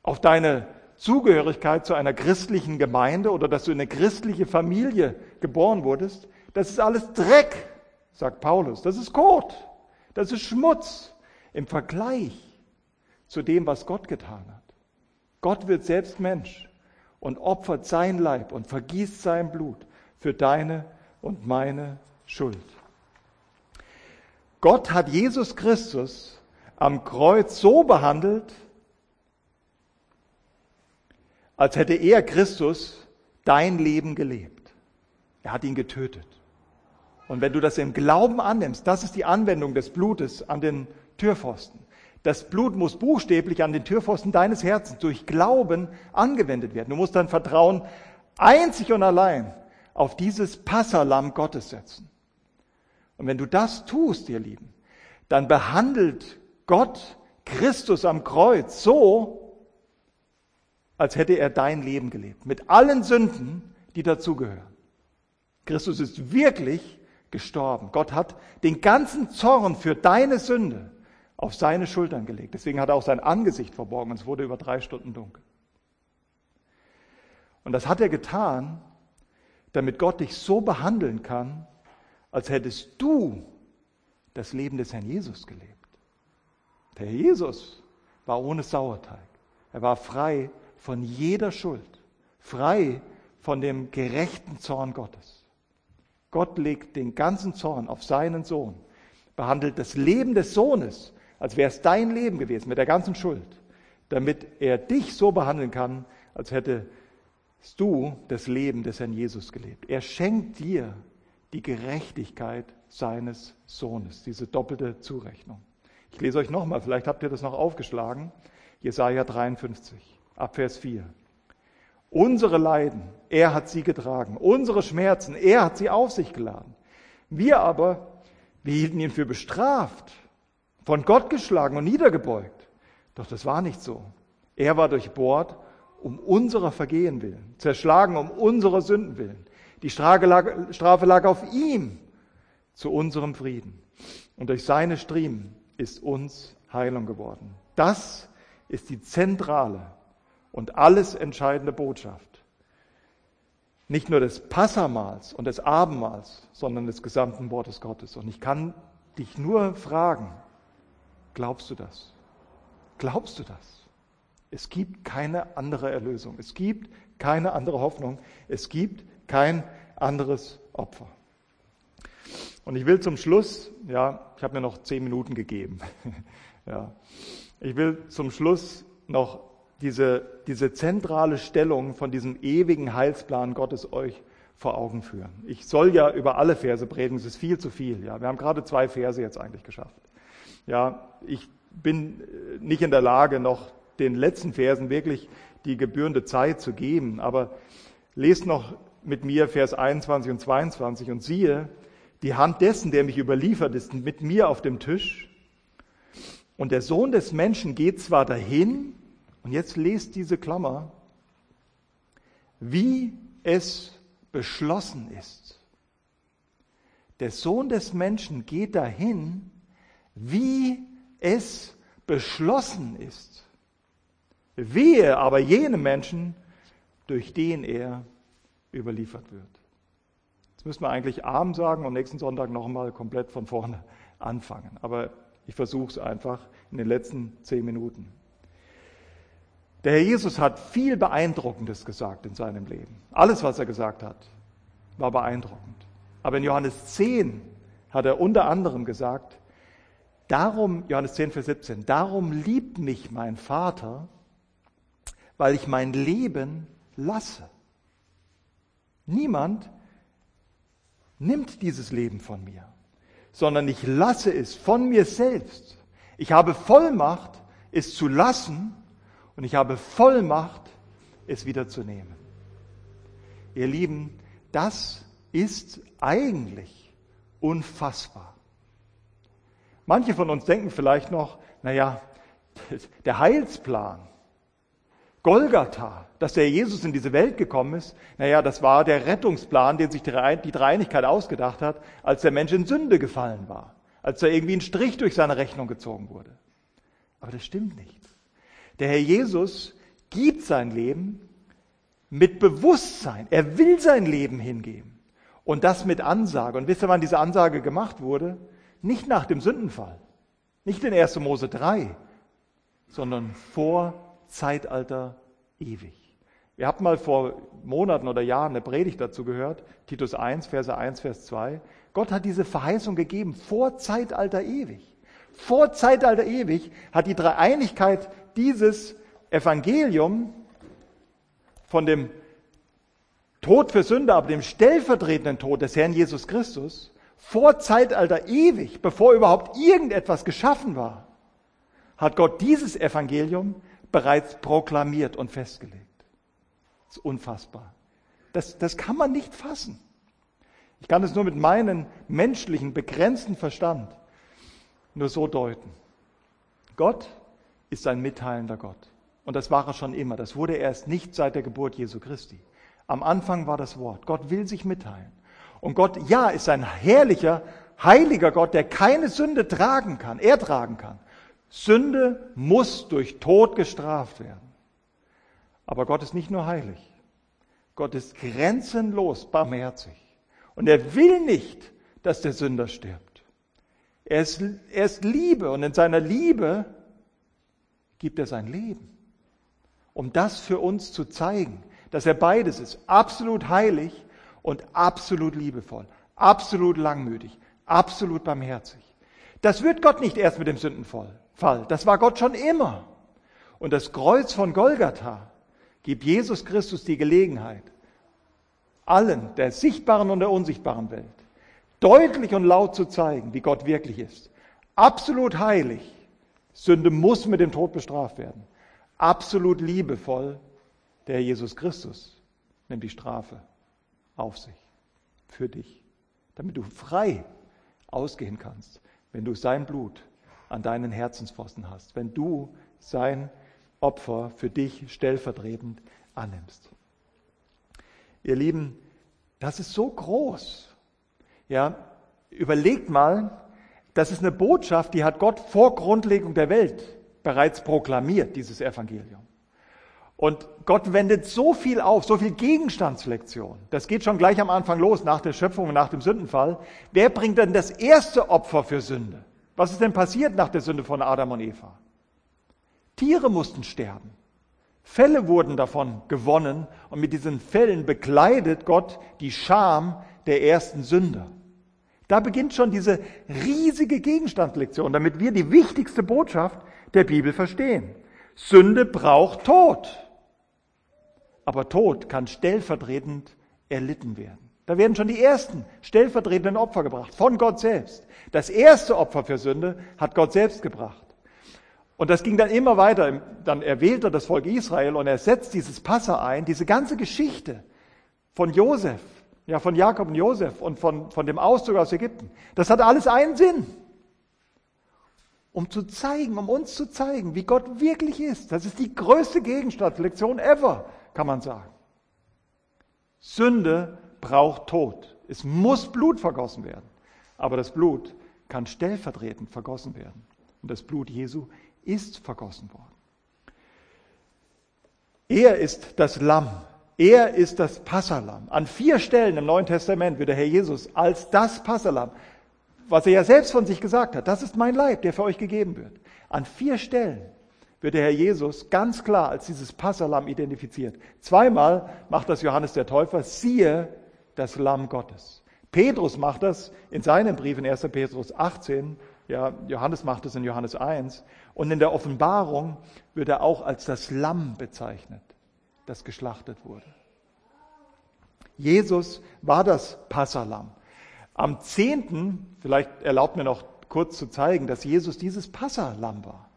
Auf deine Zugehörigkeit zu einer christlichen Gemeinde oder dass du in eine christliche Familie geboren wurdest? Das ist alles Dreck, sagt Paulus. Das ist Kot. Das ist Schmutz im Vergleich zu dem, was Gott getan hat. Gott wird selbst Mensch und opfert sein Leib und vergießt sein Blut für deine und meine Schuld. Gott hat Jesus Christus am Kreuz so behandelt, als hätte er Christus dein Leben gelebt. Er hat ihn getötet. Und wenn du das im Glauben annimmst, das ist die Anwendung des Blutes an den Türpfosten. Das Blut muss buchstäblich an den Türpfosten deines Herzens durch Glauben angewendet werden. Du musst dein Vertrauen einzig und allein auf dieses Passalam Gottes setzen. Und wenn du das tust, ihr Lieben, dann behandelt Gott Christus am Kreuz so, als hätte er dein Leben gelebt, mit allen Sünden, die dazugehören. Christus ist wirklich gestorben. Gott hat den ganzen Zorn für deine Sünde auf seine Schultern gelegt. Deswegen hat er auch sein Angesicht verborgen und es wurde über drei Stunden dunkel. Und das hat er getan, damit Gott dich so behandeln kann, als hättest du das Leben des Herrn Jesus gelebt. Der Herr Jesus war ohne Sauerteig. Er war frei von jeder Schuld, frei von dem gerechten Zorn Gottes. Gott legt den ganzen Zorn auf seinen Sohn, behandelt das Leben des Sohnes als wäre es dein Leben gewesen mit der ganzen Schuld, damit er dich so behandeln kann, als hättest du das Leben des Herrn Jesus gelebt. Er schenkt dir die Gerechtigkeit seines Sohnes, diese doppelte Zurechnung. Ich lese euch nochmal, vielleicht habt ihr das noch aufgeschlagen. Jesaja 53, Abvers 4. Unsere Leiden, er hat sie getragen. Unsere Schmerzen, er hat sie auf sich geladen. Wir aber, wir hielten ihn für bestraft von Gott geschlagen und niedergebeugt. Doch das war nicht so. Er war durchbohrt um unserer Vergehen willen, zerschlagen um unserer Sünden willen. Die Strafe lag, auf ihm zu unserem Frieden. Und durch seine Striemen ist uns Heilung geworden. Das ist die zentrale und alles entscheidende Botschaft. Nicht nur des Passamals und des Abendmahls, sondern des gesamten Wortes Gottes. Und ich kann dich nur fragen, Glaubst du das? Glaubst du das? Es gibt keine andere Erlösung. Es gibt keine andere Hoffnung. Es gibt kein anderes Opfer. Und ich will zum Schluss, ja, ich habe mir noch zehn Minuten gegeben. ja, ich will zum Schluss noch diese, diese zentrale Stellung von diesem ewigen Heilsplan Gottes euch vor Augen führen. Ich soll ja über alle Verse predigen, es ist viel zu viel. Ja, wir haben gerade zwei Verse jetzt eigentlich geschafft. Ja, ich bin äh, nicht in der Lage, noch den letzten Versen wirklich die gebührende Zeit zu geben, aber lest noch mit mir Vers 21 und 22 und siehe, die Hand dessen, der mich überliefert, ist mit mir auf dem Tisch. Und der Sohn des Menschen geht zwar dahin, und jetzt lest diese Klammer, wie es beschlossen ist. Der Sohn des Menschen geht dahin, wie es beschlossen ist. Wehe aber jenem Menschen, durch den er überliefert wird. Jetzt müssen wir eigentlich Abend sagen und nächsten Sonntag nochmal komplett von vorne anfangen. Aber ich versuche es einfach in den letzten zehn Minuten. Der Herr Jesus hat viel Beeindruckendes gesagt in seinem Leben. Alles, was er gesagt hat, war beeindruckend. Aber in Johannes 10 hat er unter anderem gesagt, Darum, Johannes 10, Vers 17, darum liebt mich mein Vater, weil ich mein Leben lasse. Niemand nimmt dieses Leben von mir, sondern ich lasse es von mir selbst. Ich habe Vollmacht, es zu lassen und ich habe Vollmacht, es wieder zu nehmen. Ihr Lieben, das ist eigentlich unfassbar. Manche von uns denken vielleicht noch, naja, der Heilsplan, Golgatha, dass der Jesus in diese Welt gekommen ist, naja, das war der Rettungsplan, den sich die Dreieinigkeit ausgedacht hat, als der Mensch in Sünde gefallen war, als da irgendwie ein Strich durch seine Rechnung gezogen wurde. Aber das stimmt nicht. Der Herr Jesus gibt sein Leben mit Bewusstsein. Er will sein Leben hingeben. Und das mit Ansage. Und wisst ihr, wann diese Ansage gemacht wurde? Nicht nach dem Sündenfall. Nicht in 1. Mose 3, sondern vor Zeitalter ewig. Wir hatten mal vor Monaten oder Jahren eine Predigt dazu gehört, Titus 1, Verse 1, Vers 2. Gott hat diese Verheißung gegeben, vor Zeitalter ewig. Vor Zeitalter ewig hat die Dreieinigkeit dieses Evangelium von dem Tod für Sünder, aber dem stellvertretenden Tod des Herrn Jesus Christus, vor Zeitalter ewig, bevor überhaupt irgendetwas geschaffen war, hat Gott dieses Evangelium bereits proklamiert und festgelegt. Das ist unfassbar. Das, das kann man nicht fassen. Ich kann es nur mit meinem menschlichen, begrenzten Verstand nur so deuten. Gott ist ein mitteilender Gott. Und das war er schon immer. Das wurde er erst nicht seit der Geburt Jesu Christi. Am Anfang war das Wort. Gott will sich mitteilen. Und Gott, ja, ist ein herrlicher, heiliger Gott, der keine Sünde tragen kann, er tragen kann. Sünde muss durch Tod gestraft werden. Aber Gott ist nicht nur heilig. Gott ist grenzenlos barmherzig. Und er will nicht, dass der Sünder stirbt. Er ist, er ist Liebe und in seiner Liebe gibt er sein Leben, um das für uns zu zeigen, dass er beides ist, absolut heilig und absolut liebevoll, absolut langmütig, absolut barmherzig. Das wird Gott nicht erst mit dem Sündenfall. Das war Gott schon immer. Und das Kreuz von Golgatha gibt Jesus Christus die Gelegenheit, allen, der sichtbaren und der unsichtbaren Welt, deutlich und laut zu zeigen, wie Gott wirklich ist. Absolut heilig. Sünde muss mit dem Tod bestraft werden. Absolut liebevoll, der Jesus Christus nimmt die Strafe auf sich für dich, damit du frei ausgehen kannst, wenn du sein Blut an deinen Herzenspfosten hast, wenn du sein Opfer für dich stellvertretend annimmst. Ihr Lieben, das ist so groß. Ja, überlegt mal, das ist eine Botschaft, die hat Gott vor Grundlegung der Welt bereits proklamiert, dieses Evangelium. Und Gott wendet so viel auf, so viel Gegenstandslektion. Das geht schon gleich am Anfang los, nach der Schöpfung nach dem Sündenfall. Wer bringt denn das erste Opfer für Sünde? Was ist denn passiert nach der Sünde von Adam und Eva? Tiere mussten sterben. Fälle wurden davon gewonnen und mit diesen Fällen bekleidet Gott die Scham der ersten Sünder. Da beginnt schon diese riesige Gegenstandslektion, damit wir die wichtigste Botschaft der Bibel verstehen. Sünde braucht Tod. Aber Tod kann stellvertretend erlitten werden. Da werden schon die ersten stellvertretenden Opfer gebracht, von Gott selbst. Das erste Opfer für Sünde hat Gott selbst gebracht. Und das ging dann immer weiter. Dann erwählt er das Volk Israel und er setzt dieses Passa ein, diese ganze Geschichte von Josef, ja, von Jakob und Josef und von, von dem Auszug aus Ägypten. Das hat alles einen Sinn. Um zu zeigen, um uns zu zeigen, wie Gott wirklich ist. Das ist die größte Gegenstandslektion ever kann man sagen. Sünde braucht Tod. Es muss Blut vergossen werden. Aber das Blut kann stellvertretend vergossen werden. Und das Blut Jesu ist vergossen worden. Er ist das Lamm. Er ist das Passalam. An vier Stellen im Neuen Testament wird der Herr Jesus als das Passalam, was er ja selbst von sich gesagt hat, das ist mein Leib, der für euch gegeben wird. An vier Stellen wird der Herr Jesus ganz klar als dieses Passalam identifiziert. Zweimal macht das Johannes der Täufer, siehe das Lamm Gottes. Petrus macht das in seinem Brief in 1. Petrus 18, ja, Johannes macht es in Johannes 1 und in der Offenbarung wird er auch als das Lamm bezeichnet. das geschlachtet wurde. Jesus war das Passalam. Am 10., vielleicht erlaubt mir noch kurz zu zeigen, dass Jesus dieses Passalam war.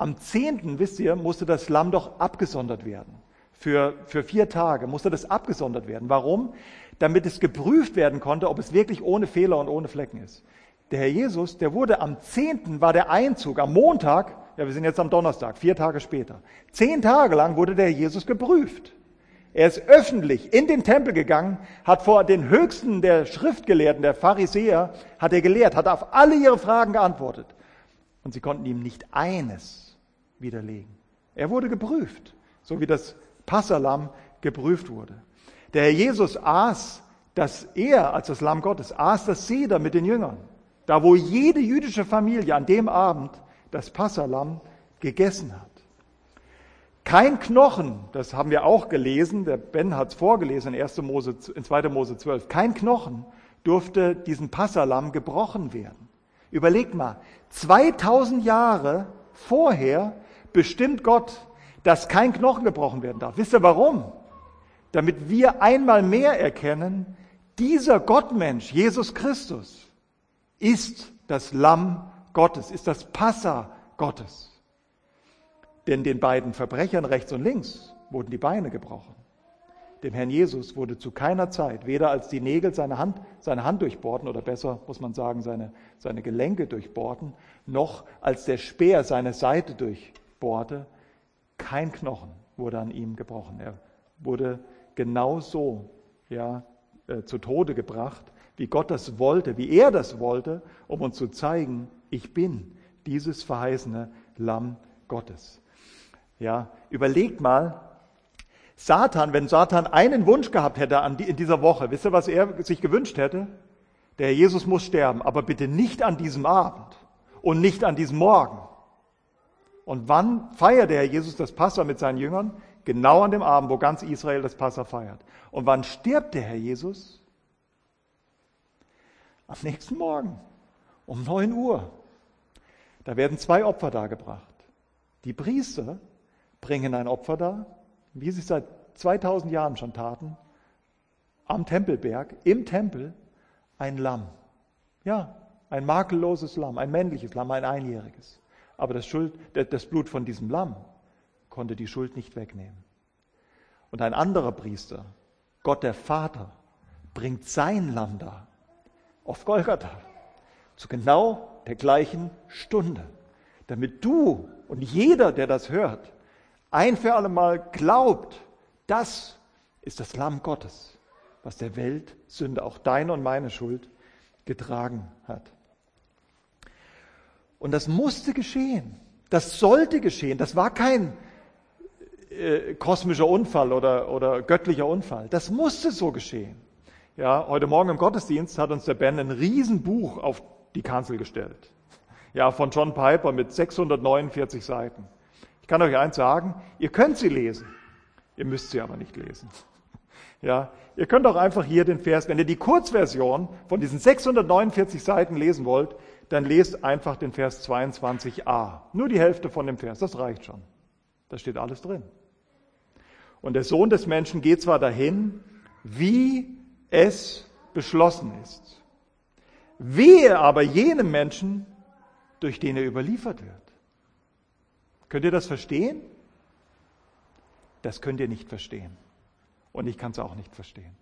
Am 10., wisst ihr, musste das Lamm doch abgesondert werden. Für, für vier Tage musste das abgesondert werden. Warum? Damit es geprüft werden konnte, ob es wirklich ohne Fehler und ohne Flecken ist. Der Herr Jesus, der wurde am 10. war der Einzug, am Montag, ja wir sind jetzt am Donnerstag, vier Tage später. Zehn Tage lang wurde der Herr Jesus geprüft. Er ist öffentlich in den Tempel gegangen, hat vor den Höchsten der Schriftgelehrten, der Pharisäer, hat er gelehrt, hat auf alle ihre Fragen geantwortet. Und sie konnten ihm nicht eines widerlegen. Er wurde geprüft, so wie das Passalam geprüft wurde. Der Herr Jesus aß, dass er als das Lamm Gottes aß das Seder mit den Jüngern. Da, wo jede jüdische Familie an dem Abend das Passalam gegessen hat. Kein Knochen, das haben wir auch gelesen, der Ben hat es vorgelesen in, 1. Mose, in 2. Mose 12, kein Knochen durfte diesen Passalam gebrochen werden. Überlegt mal, 2000 Jahre vorher bestimmt Gott, dass kein Knochen gebrochen werden darf. Wisst ihr warum? Damit wir einmal mehr erkennen, dieser Gottmensch, Jesus Christus, ist das Lamm Gottes, ist das Passa Gottes. Denn den beiden Verbrechern rechts und links wurden die Beine gebrochen. Dem Herrn Jesus wurde zu keiner Zeit, weder als die Nägel seine Hand, seine Hand durchbohrten, oder besser muss man sagen, seine, seine Gelenke durchbohrten, noch als der Speer seine Seite durchbohrte, kein Knochen wurde an ihm gebrochen. Er wurde genauso ja, äh, zu Tode gebracht, wie Gott das wollte, wie er das wollte, um uns zu zeigen, ich bin dieses verheißene Lamm Gottes. Ja, überlegt mal, Satan, wenn Satan einen Wunsch gehabt hätte in dieser Woche, wisst ihr, was er sich gewünscht hätte? Der Herr Jesus muss sterben, aber bitte nicht an diesem Abend und nicht an diesem Morgen. Und wann feiert der Herr Jesus das Passa mit seinen Jüngern? Genau an dem Abend, wo ganz Israel das Passa feiert. Und wann stirbt der Herr Jesus? Am nächsten Morgen, um 9 Uhr. Da werden zwei Opfer dargebracht. Die Priester bringen ein Opfer dar, wie sie seit 2000 Jahren schon taten, am Tempelberg, im Tempel, ein Lamm. Ja, ein makelloses Lamm, ein männliches Lamm, ein einjähriges. Aber das, Schuld, das Blut von diesem Lamm konnte die Schuld nicht wegnehmen. Und ein anderer Priester, Gott der Vater, bringt sein Lamm dar, auf Golgatha, zu genau der gleichen Stunde, damit du und jeder, der das hört, ein für alle Mal glaubt, das ist das Lamm Gottes, was der Welt Sünde, auch deine und meine Schuld, getragen hat. Und das musste geschehen. Das sollte geschehen. Das war kein äh, kosmischer Unfall oder, oder göttlicher Unfall. Das musste so geschehen. Ja, heute Morgen im Gottesdienst hat uns der Ben ein Riesenbuch auf die Kanzel gestellt. Ja, von John Piper mit 649 Seiten kann euch eins sagen, ihr könnt sie lesen. Ihr müsst sie aber nicht lesen. Ja, ihr könnt auch einfach hier den Vers, wenn ihr die Kurzversion von diesen 649 Seiten lesen wollt, dann lest einfach den Vers 22a. Nur die Hälfte von dem Vers, das reicht schon. Da steht alles drin. Und der Sohn des Menschen geht zwar dahin, wie es beschlossen ist. Wehe aber jenem Menschen, durch den er überliefert wird. Könnt ihr das verstehen? Das könnt ihr nicht verstehen. Und ich kann es auch nicht verstehen.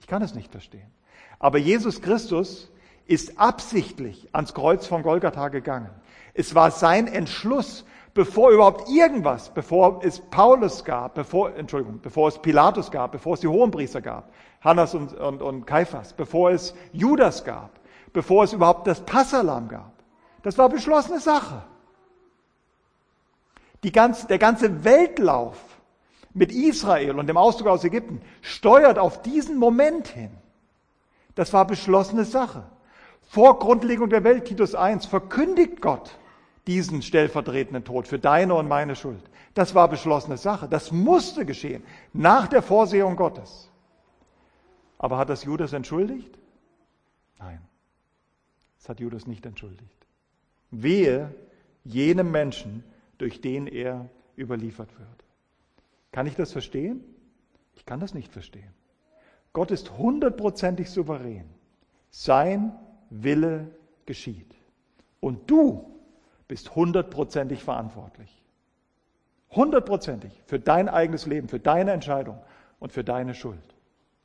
Ich kann es nicht verstehen. Aber Jesus Christus ist absichtlich ans Kreuz von Golgatha gegangen. Es war sein Entschluss, bevor überhaupt irgendwas, bevor es Paulus gab, bevor, Entschuldigung, bevor es Pilatus gab, bevor es die Hohenpriester gab, Hannas und, und, und Kaiphas, bevor es Judas gab, bevor es überhaupt das Passalam gab. Das war beschlossene Sache. Die ganze, der ganze Weltlauf mit Israel und dem Auszug aus Ägypten steuert auf diesen Moment hin. Das war beschlossene Sache. Vor Grundlegung der Welt, Titus 1, verkündigt Gott diesen stellvertretenden Tod für deine und meine Schuld. Das war beschlossene Sache. Das musste geschehen. Nach der Vorsehung Gottes. Aber hat das Judas entschuldigt? Nein. Das hat Judas nicht entschuldigt. Wehe jenem Menschen, durch den er überliefert wird. Kann ich das verstehen? Ich kann das nicht verstehen. Gott ist hundertprozentig souverän. Sein Wille geschieht. Und du bist hundertprozentig verantwortlich. Hundertprozentig für dein eigenes Leben, für deine Entscheidung und für deine Schuld.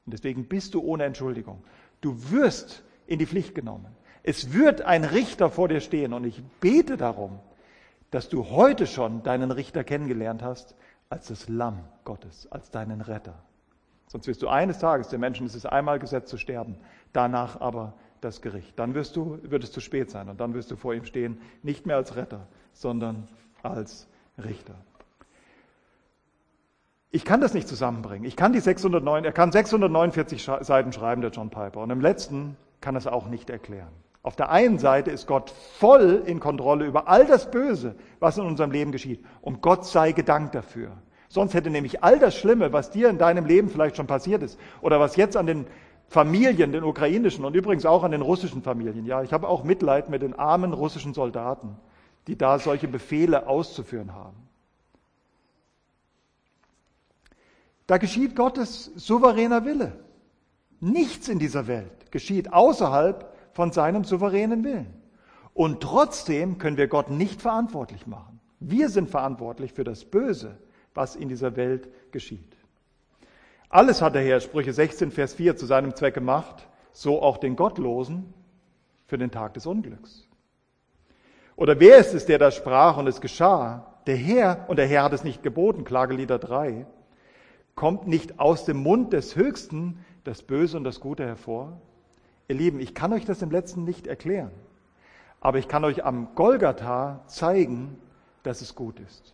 Und deswegen bist du ohne Entschuldigung. Du wirst in die Pflicht genommen. Es wird ein Richter vor dir stehen und ich bete darum, dass du heute schon deinen Richter kennengelernt hast als das Lamm Gottes, als deinen Retter. Sonst wirst du eines Tages, der Menschen ist es einmal gesetzt zu sterben, danach aber das Gericht. Dann wirst du, wird es zu spät sein und dann wirst du vor ihm stehen, nicht mehr als Retter, sondern als Richter. Ich kann das nicht zusammenbringen. Ich kann die 609, er kann 649 Seiten schreiben, der John Piper, und im letzten kann er es auch nicht erklären. Auf der einen Seite ist Gott voll in Kontrolle über all das Böse, was in unserem Leben geschieht. Und Gott sei gedankt dafür. Sonst hätte nämlich all das Schlimme, was dir in deinem Leben vielleicht schon passiert ist, oder was jetzt an den Familien, den ukrainischen und übrigens auch an den russischen Familien. Ja, ich habe auch Mitleid mit den armen russischen Soldaten, die da solche Befehle auszuführen haben. Da geschieht Gottes souveräner Wille. Nichts in dieser Welt geschieht außerhalb von seinem souveränen Willen. Und trotzdem können wir Gott nicht verantwortlich machen. Wir sind verantwortlich für das Böse, was in dieser Welt geschieht. Alles hat der Herr, Sprüche 16, Vers 4, zu seinem Zweck gemacht, so auch den Gottlosen für den Tag des Unglücks. Oder wer ist es, der da sprach und es geschah? Der Herr, und der Herr hat es nicht geboten, Klagelieder 3, kommt nicht aus dem Mund des Höchsten das Böse und das Gute hervor? Ihr Lieben, ich kann euch das im letzten nicht erklären, aber ich kann euch am Golgatha zeigen, dass es gut ist.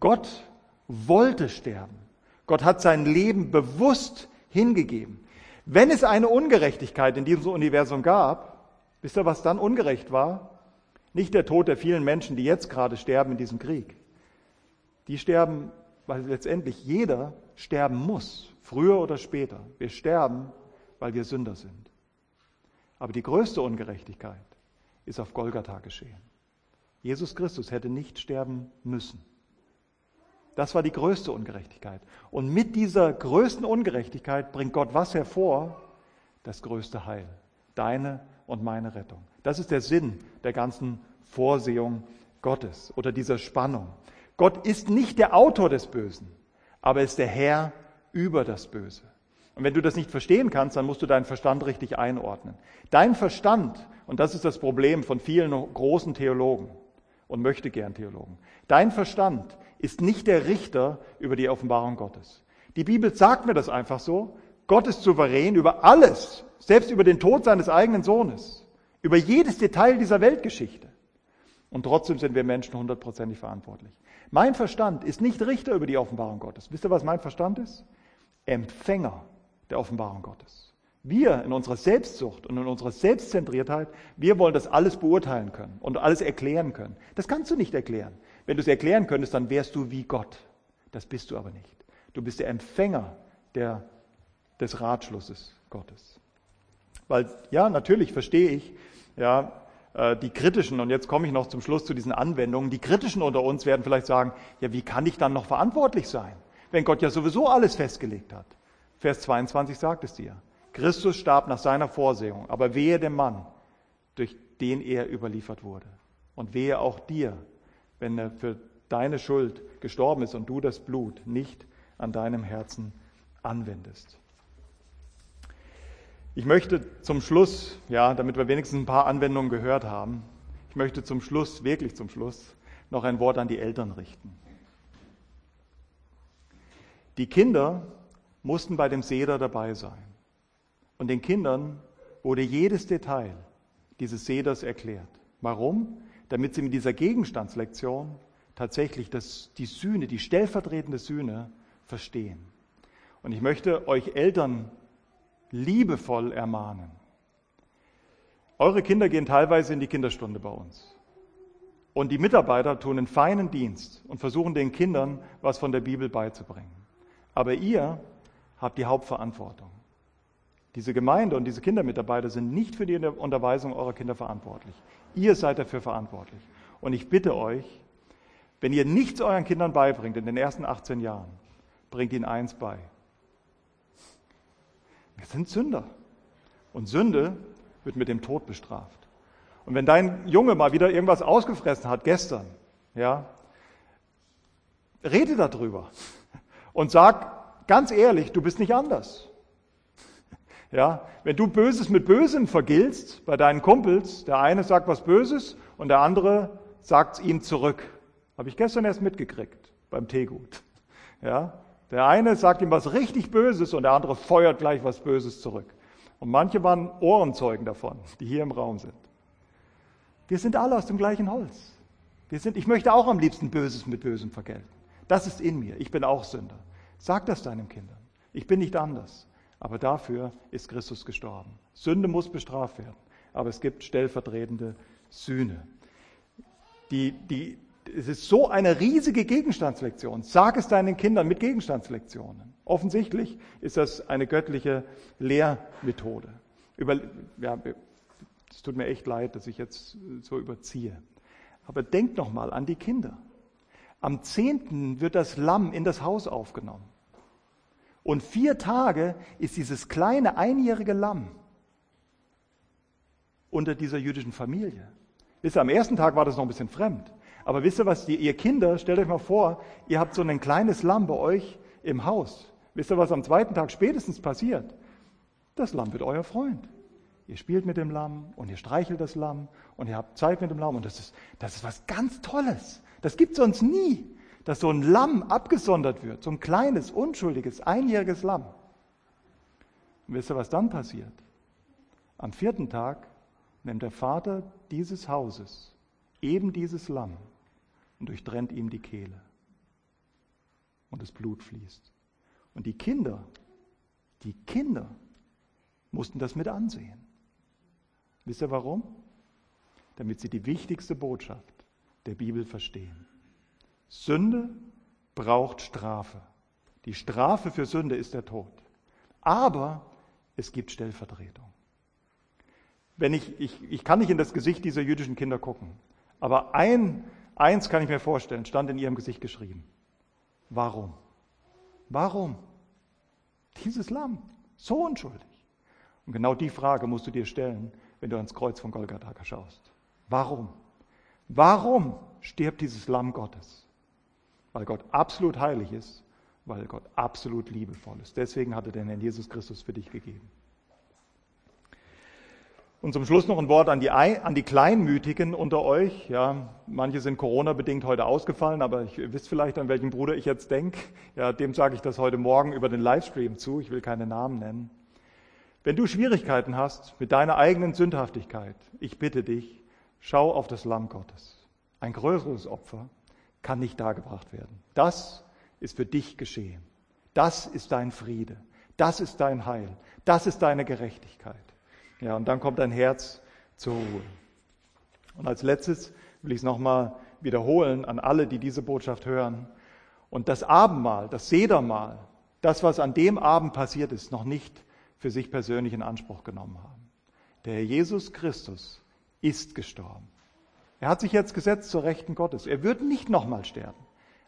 Gott wollte sterben. Gott hat sein Leben bewusst hingegeben. Wenn es eine Ungerechtigkeit in diesem Universum gab, wisst ihr, was dann ungerecht war? Nicht der Tod der vielen Menschen, die jetzt gerade sterben in diesem Krieg. Die sterben, weil letztendlich jeder sterben muss, früher oder später. Wir sterben, weil wir Sünder sind. Aber die größte Ungerechtigkeit ist auf Golgatha geschehen. Jesus Christus hätte nicht sterben müssen. Das war die größte Ungerechtigkeit. Und mit dieser größten Ungerechtigkeit bringt Gott was hervor? Das größte Heil. Deine und meine Rettung. Das ist der Sinn der ganzen Vorsehung Gottes oder dieser Spannung. Gott ist nicht der Autor des Bösen, aber ist der Herr über das Böse. Und wenn du das nicht verstehen kannst, dann musst du deinen Verstand richtig einordnen. Dein Verstand, und das ist das Problem von vielen großen Theologen und möchte gern Theologen, dein Verstand ist nicht der Richter über die Offenbarung Gottes. Die Bibel sagt mir das einfach so. Gott ist souverän über alles, selbst über den Tod seines eigenen Sohnes, über jedes Detail dieser Weltgeschichte. Und trotzdem sind wir Menschen hundertprozentig verantwortlich. Mein Verstand ist nicht Richter über die Offenbarung Gottes. Wisst ihr, was mein Verstand ist? Empfänger der Offenbarung Gottes. Wir in unserer Selbstsucht und in unserer Selbstzentriertheit, wir wollen das alles beurteilen können und alles erklären können. Das kannst du nicht erklären. Wenn du es erklären könntest, dann wärst du wie Gott. Das bist du aber nicht. Du bist der Empfänger der, des Ratschlusses Gottes. Weil, ja, natürlich verstehe ich, ja, äh, die kritischen, und jetzt komme ich noch zum Schluss zu diesen Anwendungen, die kritischen unter uns werden vielleicht sagen, ja, wie kann ich dann noch verantwortlich sein, wenn Gott ja sowieso alles festgelegt hat? Vers 22 sagt es dir. Christus starb nach seiner Vorsehung, aber wehe dem Mann, durch den er überliefert wurde. Und wehe auch dir, wenn er für deine Schuld gestorben ist und du das Blut nicht an deinem Herzen anwendest. Ich möchte zum Schluss, ja, damit wir wenigstens ein paar Anwendungen gehört haben, ich möchte zum Schluss, wirklich zum Schluss, noch ein Wort an die Eltern richten. Die Kinder mussten bei dem Seder dabei sein. Und den Kindern wurde jedes Detail dieses Seders erklärt. Warum? Damit sie mit dieser Gegenstandslektion tatsächlich das, die Sühne, die stellvertretende Sühne verstehen. Und ich möchte euch Eltern liebevoll ermahnen. Eure Kinder gehen teilweise in die Kinderstunde bei uns. Und die Mitarbeiter tun einen feinen Dienst und versuchen den Kindern was von der Bibel beizubringen. Aber ihr habt die Hauptverantwortung. Diese Gemeinde und diese Kindermitarbeiter sind nicht für die Unterweisung eurer Kinder verantwortlich. Ihr seid dafür verantwortlich. Und ich bitte euch, wenn ihr nichts euren Kindern beibringt in den ersten 18 Jahren, bringt ihnen eins bei. Wir sind Sünder. Und Sünde wird mit dem Tod bestraft. Und wenn dein Junge mal wieder irgendwas ausgefressen hat gestern, ja, rede darüber und sag ganz ehrlich, du bist nicht anders. Ja, wenn du Böses mit Bösen vergiltst bei deinen Kumpels, der eine sagt was Böses und der andere sagt es ihm zurück. Habe ich gestern erst mitgekriegt beim Teegut. Ja, der eine sagt ihm was richtig Böses und der andere feuert gleich was Böses zurück. Und manche waren Ohrenzeugen davon, die hier im Raum sind. Wir sind alle aus dem gleichen Holz. Wir sind, ich möchte auch am liebsten Böses mit Bösem vergelten. Das ist in mir. Ich bin auch Sünder. Sag das deinen Kindern. Ich bin nicht anders. Aber dafür ist Christus gestorben. Sünde muss bestraft werden. Aber es gibt stellvertretende Sühne. Die, die, es ist so eine riesige Gegenstandslektion. Sag es deinen Kindern mit Gegenstandslektionen. Offensichtlich ist das eine göttliche Lehrmethode. Über, ja, es tut mir echt leid, dass ich jetzt so überziehe. Aber denkt noch mal an die Kinder. Am zehnten wird das Lamm in das Haus aufgenommen. Und vier Tage ist dieses kleine einjährige Lamm unter dieser jüdischen Familie. Wisst ihr, am ersten Tag war das noch ein bisschen fremd. Aber wisst ihr was, die, ihr Kinder, stellt euch mal vor, ihr habt so ein kleines Lamm bei euch im Haus. Wisst ihr, was am zweiten Tag spätestens passiert? Das Lamm wird euer Freund. Ihr spielt mit dem Lamm und ihr streichelt das Lamm und ihr habt Zeit mit dem Lamm und das ist, das ist was ganz Tolles. Das gibt es sonst nie, dass so ein Lamm abgesondert wird, so ein kleines, unschuldiges, einjähriges Lamm. Und wisst ihr, was dann passiert? Am vierten Tag nimmt der Vater dieses Hauses eben dieses Lamm und durchtrennt ihm die Kehle. Und das Blut fließt. Und die Kinder, die Kinder mussten das mit ansehen. Wisst ihr warum? Damit sie die wichtigste Botschaft der Bibel verstehen. Sünde braucht Strafe. Die Strafe für Sünde ist der Tod. Aber es gibt Stellvertretung. Wenn ich, ich, ich kann nicht in das Gesicht dieser jüdischen Kinder gucken, aber ein, eins kann ich mir vorstellen, stand in ihrem Gesicht geschrieben. Warum? Warum? Dieses Lamm, so unschuldig. Und genau die Frage musst du dir stellen, wenn du ans Kreuz von Golgatha schaust. Warum? Warum stirbt dieses Lamm Gottes? Weil Gott absolut heilig ist, weil Gott absolut liebevoll ist. Deswegen hat er den Herrn Jesus Christus für dich gegeben. Und zum Schluss noch ein Wort an die, an die Kleinmütigen unter euch. Ja, manche sind Corona-bedingt heute ausgefallen, aber ich wisst vielleicht, an welchen Bruder ich jetzt denke. Ja, dem sage ich das heute Morgen über den Livestream zu. Ich will keine Namen nennen. Wenn du Schwierigkeiten hast mit deiner eigenen Sündhaftigkeit, ich bitte dich, schau auf das Lamm Gottes. Ein größeres Opfer kann nicht dargebracht werden. Das ist für dich geschehen. Das ist dein Friede. Das ist dein Heil. Das ist deine Gerechtigkeit. Ja, und dann kommt dein Herz zur Ruhe. Und als letztes will ich es nochmal wiederholen an alle, die diese Botschaft hören. Und das Abendmahl, das Sedermahl, das, was an dem Abend passiert ist, noch nicht für sich persönlich in Anspruch genommen haben. Der Herr Jesus Christus ist gestorben. Er hat sich jetzt gesetzt zur Rechten Gottes. Er wird nicht nochmal sterben.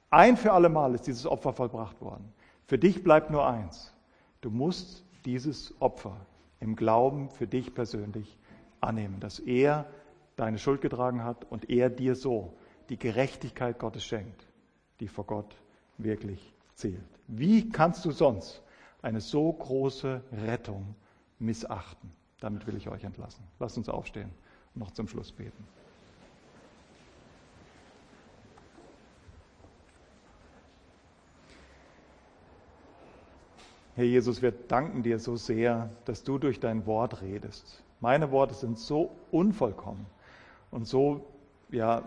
Ein für alle Mal ist dieses Opfer vollbracht worden. Für dich bleibt nur eins. Du musst dieses Opfer im Glauben für dich persönlich annehmen, dass er deine Schuld getragen hat und er dir so die Gerechtigkeit Gottes schenkt, die vor Gott wirklich zählt. Wie kannst du sonst eine so große Rettung missachten? Damit will ich euch entlassen. Lasst uns aufstehen und noch zum Schluss beten. Herr Jesus, wir danken dir so sehr, dass du durch dein Wort redest. Meine Worte sind so unvollkommen und so ja,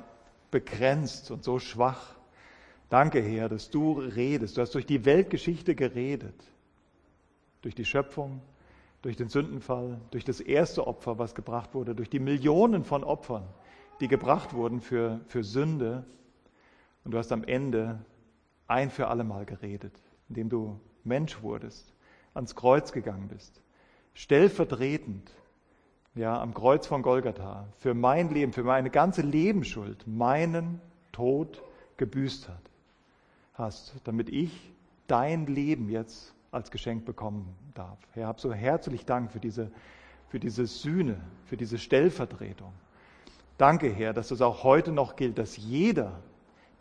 begrenzt und so schwach. Danke, Herr, dass du redest. Du hast durch die Weltgeschichte geredet. Durch die Schöpfung, durch den Sündenfall, durch das erste Opfer, was gebracht wurde, durch die Millionen von Opfern, die gebracht wurden für, für Sünde. Und du hast am Ende ein für allemal geredet, indem du Mensch wurdest, ans Kreuz gegangen bist, stellvertretend, ja, am Kreuz von Golgatha, für mein Leben, für meine ganze Lebensschuld, meinen Tod gebüßt hat, hast, damit ich dein Leben jetzt als Geschenk bekommen darf. Herr, hab so herzlich Dank für diese, für diese Sühne, für diese Stellvertretung. Danke, Herr, dass es auch heute noch gilt, dass jeder,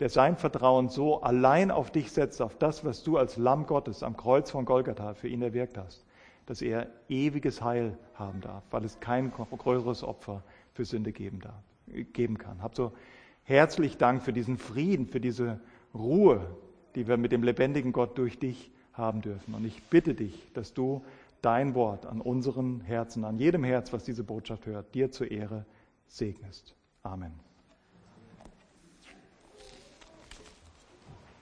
der sein Vertrauen so allein auf dich setzt, auf das, was du als Lamm Gottes am Kreuz von Golgatha für ihn erwirkt hast, dass er ewiges Heil haben darf, weil es kein größeres Opfer für Sünde geben, darf, geben kann. Hab so herzlich Dank für diesen Frieden, für diese Ruhe, die wir mit dem lebendigen Gott durch dich haben dürfen. Und ich bitte dich, dass du dein Wort an unseren Herzen, an jedem Herz, was diese Botschaft hört, dir zur Ehre segnest. Amen.